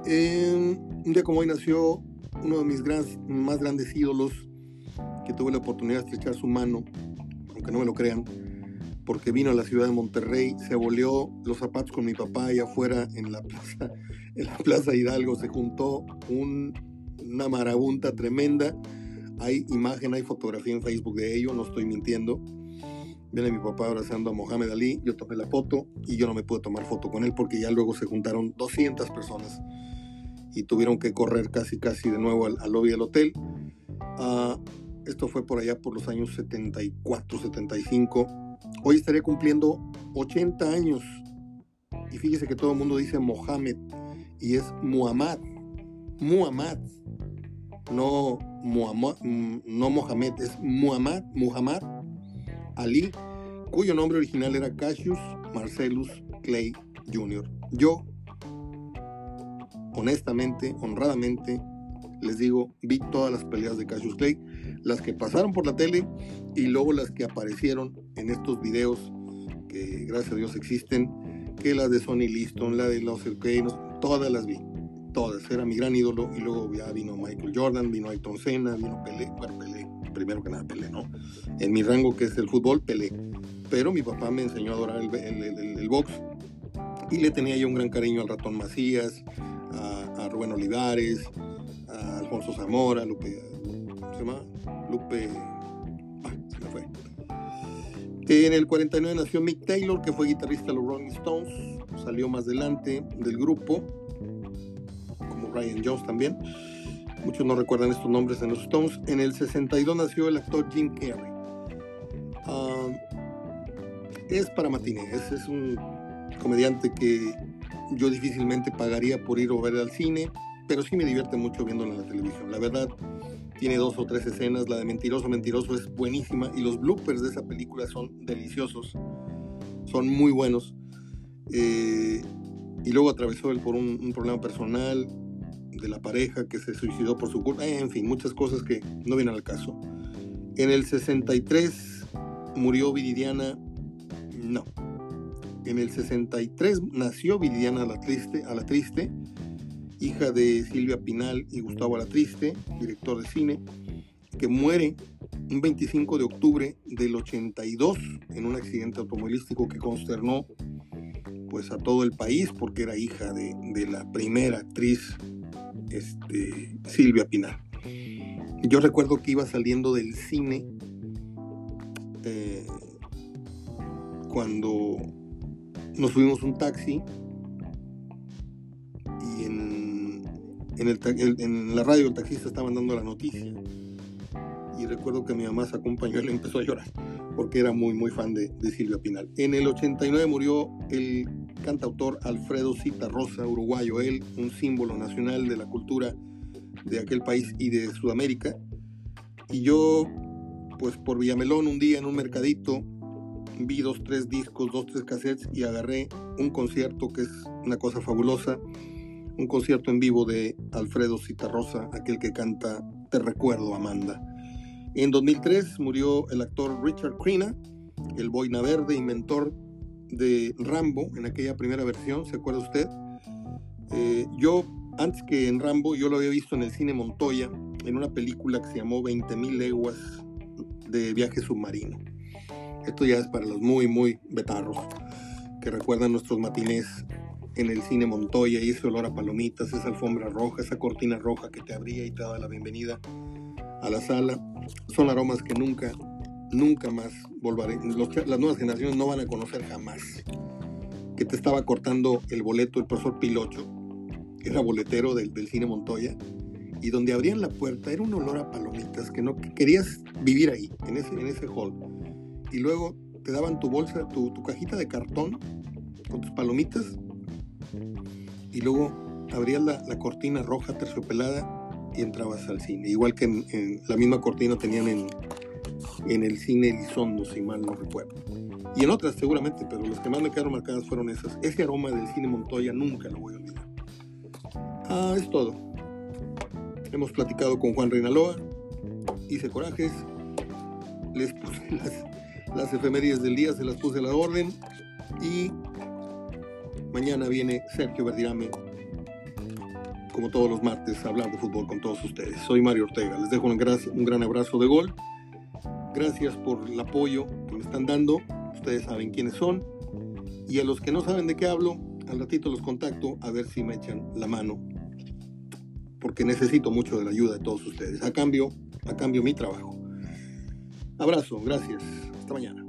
S1: un día como hoy nació uno de mis más grandes ídolos que tuve la oportunidad de estrechar su mano, aunque no me lo crean, porque vino a la ciudad de Monterrey, se boleó los zapatos con mi papá allá afuera en la plaza, en la plaza Hidalgo, se juntó un una marabunta tremenda. Hay imagen, hay fotografía en Facebook de ello, no estoy mintiendo. Viene mi papá abrazando a Mohamed Ali, yo tomé la foto y yo no me pude tomar foto con él porque ya luego se juntaron 200 personas y tuvieron que correr casi casi de nuevo al, lobby del hotel. Ah, esto fue por allá por los años 74, 75. Hoy estaré cumpliendo 80 años y fíjese que todo el mundo dice Mohamed y es Muhammad. Muhammad. No Muhammad, mm, no Mohamed, es Muhammad, Muhammad Ali, cuyo nombre original era Cassius Marcellus Clay Jr. Yo, honestamente, honradamente, les digo, vi todas las peleas de Cassius Clay, las que pasaron por la tele y luego las que aparecieron en estos videos que gracias a Dios existen, que las de Sonny Liston, la de los Kane, todas las vi, todas, era mi gran ídolo y luego ya vino Michael Jordan, vino Ayton Senna, vino Pelé, bueno, Pelé, primero que nada Pelé, ¿no? En mi rango que es el fútbol, Pelé, pero mi papá me enseñó a adorar el, el, box y le tenía yo un gran cariño al ratón Macías, a, a Rubén Olivares, Alfonso Zamora, Lupe, ¿cómo se llama? Lupe, ah, se me fue. En el 49 nació Mick Taylor, que fue guitarrista de los Rolling Stones, salió más adelante del grupo, como Ryan Jones también. Muchos no recuerdan estos nombres en los Stones. En el 62 nació el actor Jim Carrey. Ah, es para matinés, es un comediante que yo difícilmente pagaría por ir o ver al cine pero sí me divierte mucho viéndolo en la televisión. La verdad, tiene dos o tres escenas. La de Mentiroso, Mentiroso es buenísima y los bloopers de esa película son deliciosos. Son muy buenos. Eh, y luego atravesó él por un, problema personal de la pareja que se suicidó por su culpa. en fin, muchas cosas que no vienen al caso. En el 63 murió Viridiana. No. En el 63 nació Viridiana la triste, a la triste hija de Silvia Pinal y Gustavo Alatriste, director de cine, que muere un 25 de octubre del 82 en un accidente automovilístico que consternó pues a todo el país porque era hija de, la primera actriz este, Silvia Pinal. Yo recuerdo que iba saliendo del cine eh, cuando nos fuimos un taxi en, la radio el taxista estaba dando la noticia y recuerdo que mi mamá se acompañó y le empezó a llorar porque era muy muy fan de, Silvia Pinal. En el 89 murió el cantautor Alfredo Cita Rosa, uruguayo, él un símbolo nacional de la cultura de aquel país y de Sudamérica. Y yo, pues por Villamelón un día en un mercadito, vi dos, tres discos, dos, tres cassettes y agarré un concierto que es una cosa fabulosa un concierto en vivo de Alfredo Citarrosa, aquel que canta Te recuerdo, Amanda. En 2003 murió el actor Richard Crenna, el boina verde, inventor de Rambo en aquella primera versión, ¿se acuerda usted? Eh, yo, antes que en Rambo, yo lo había visto en el cine Montoya, en una película que se llamó 20.000 leguas de viaje submarino. Esto ya es para los muy, muy betarros que recuerdan nuestros matinés en el cine Montoya y ese olor a palomitas, esa alfombra roja, esa cortina roja que te abría y te daba la bienvenida a la sala, son aromas que nunca, nunca más volveré, las nuevas generaciones no van a conocer jamás. Que te estaba cortando el boleto el profesor Pilocho, que era boletero del, cine Montoya, y donde abrían la puerta era un olor a palomitas que no querías vivir ahí, en ese, en ese hall. Y luego te daban tu bolsa, tu, tu cajita de cartón con tus palomitas y luego abrías la, cortina roja terciopelada y entrabas al cine. Igual que en, la misma cortina tenían en, en el cine Elizondo, si mal no recuerdo. Y en otras seguramente, pero las que más me quedaron marcadas fueron esas. Ese aroma del cine Montoya nunca lo voy a olvidar. Ah, es todo. Hemos platicado con Juan Reinaloa, hice corajes, les puse las, las efemérides del día, se las puse a la orden y Mañana viene Sergio Verdirame, como todos los martes, a hablar de fútbol con todos ustedes. Soy Mario Ortega. Les dejo un gran, un gran abrazo de gol. Gracias por el apoyo que me están dando. Ustedes saben quiénes son. Y a los que no saben de qué hablo, al ratito los contacto a ver si me echan la mano. Porque necesito mucho de la ayuda de todos ustedes. A cambio, a cambio mi trabajo. Abrazo, gracias. Hasta mañana.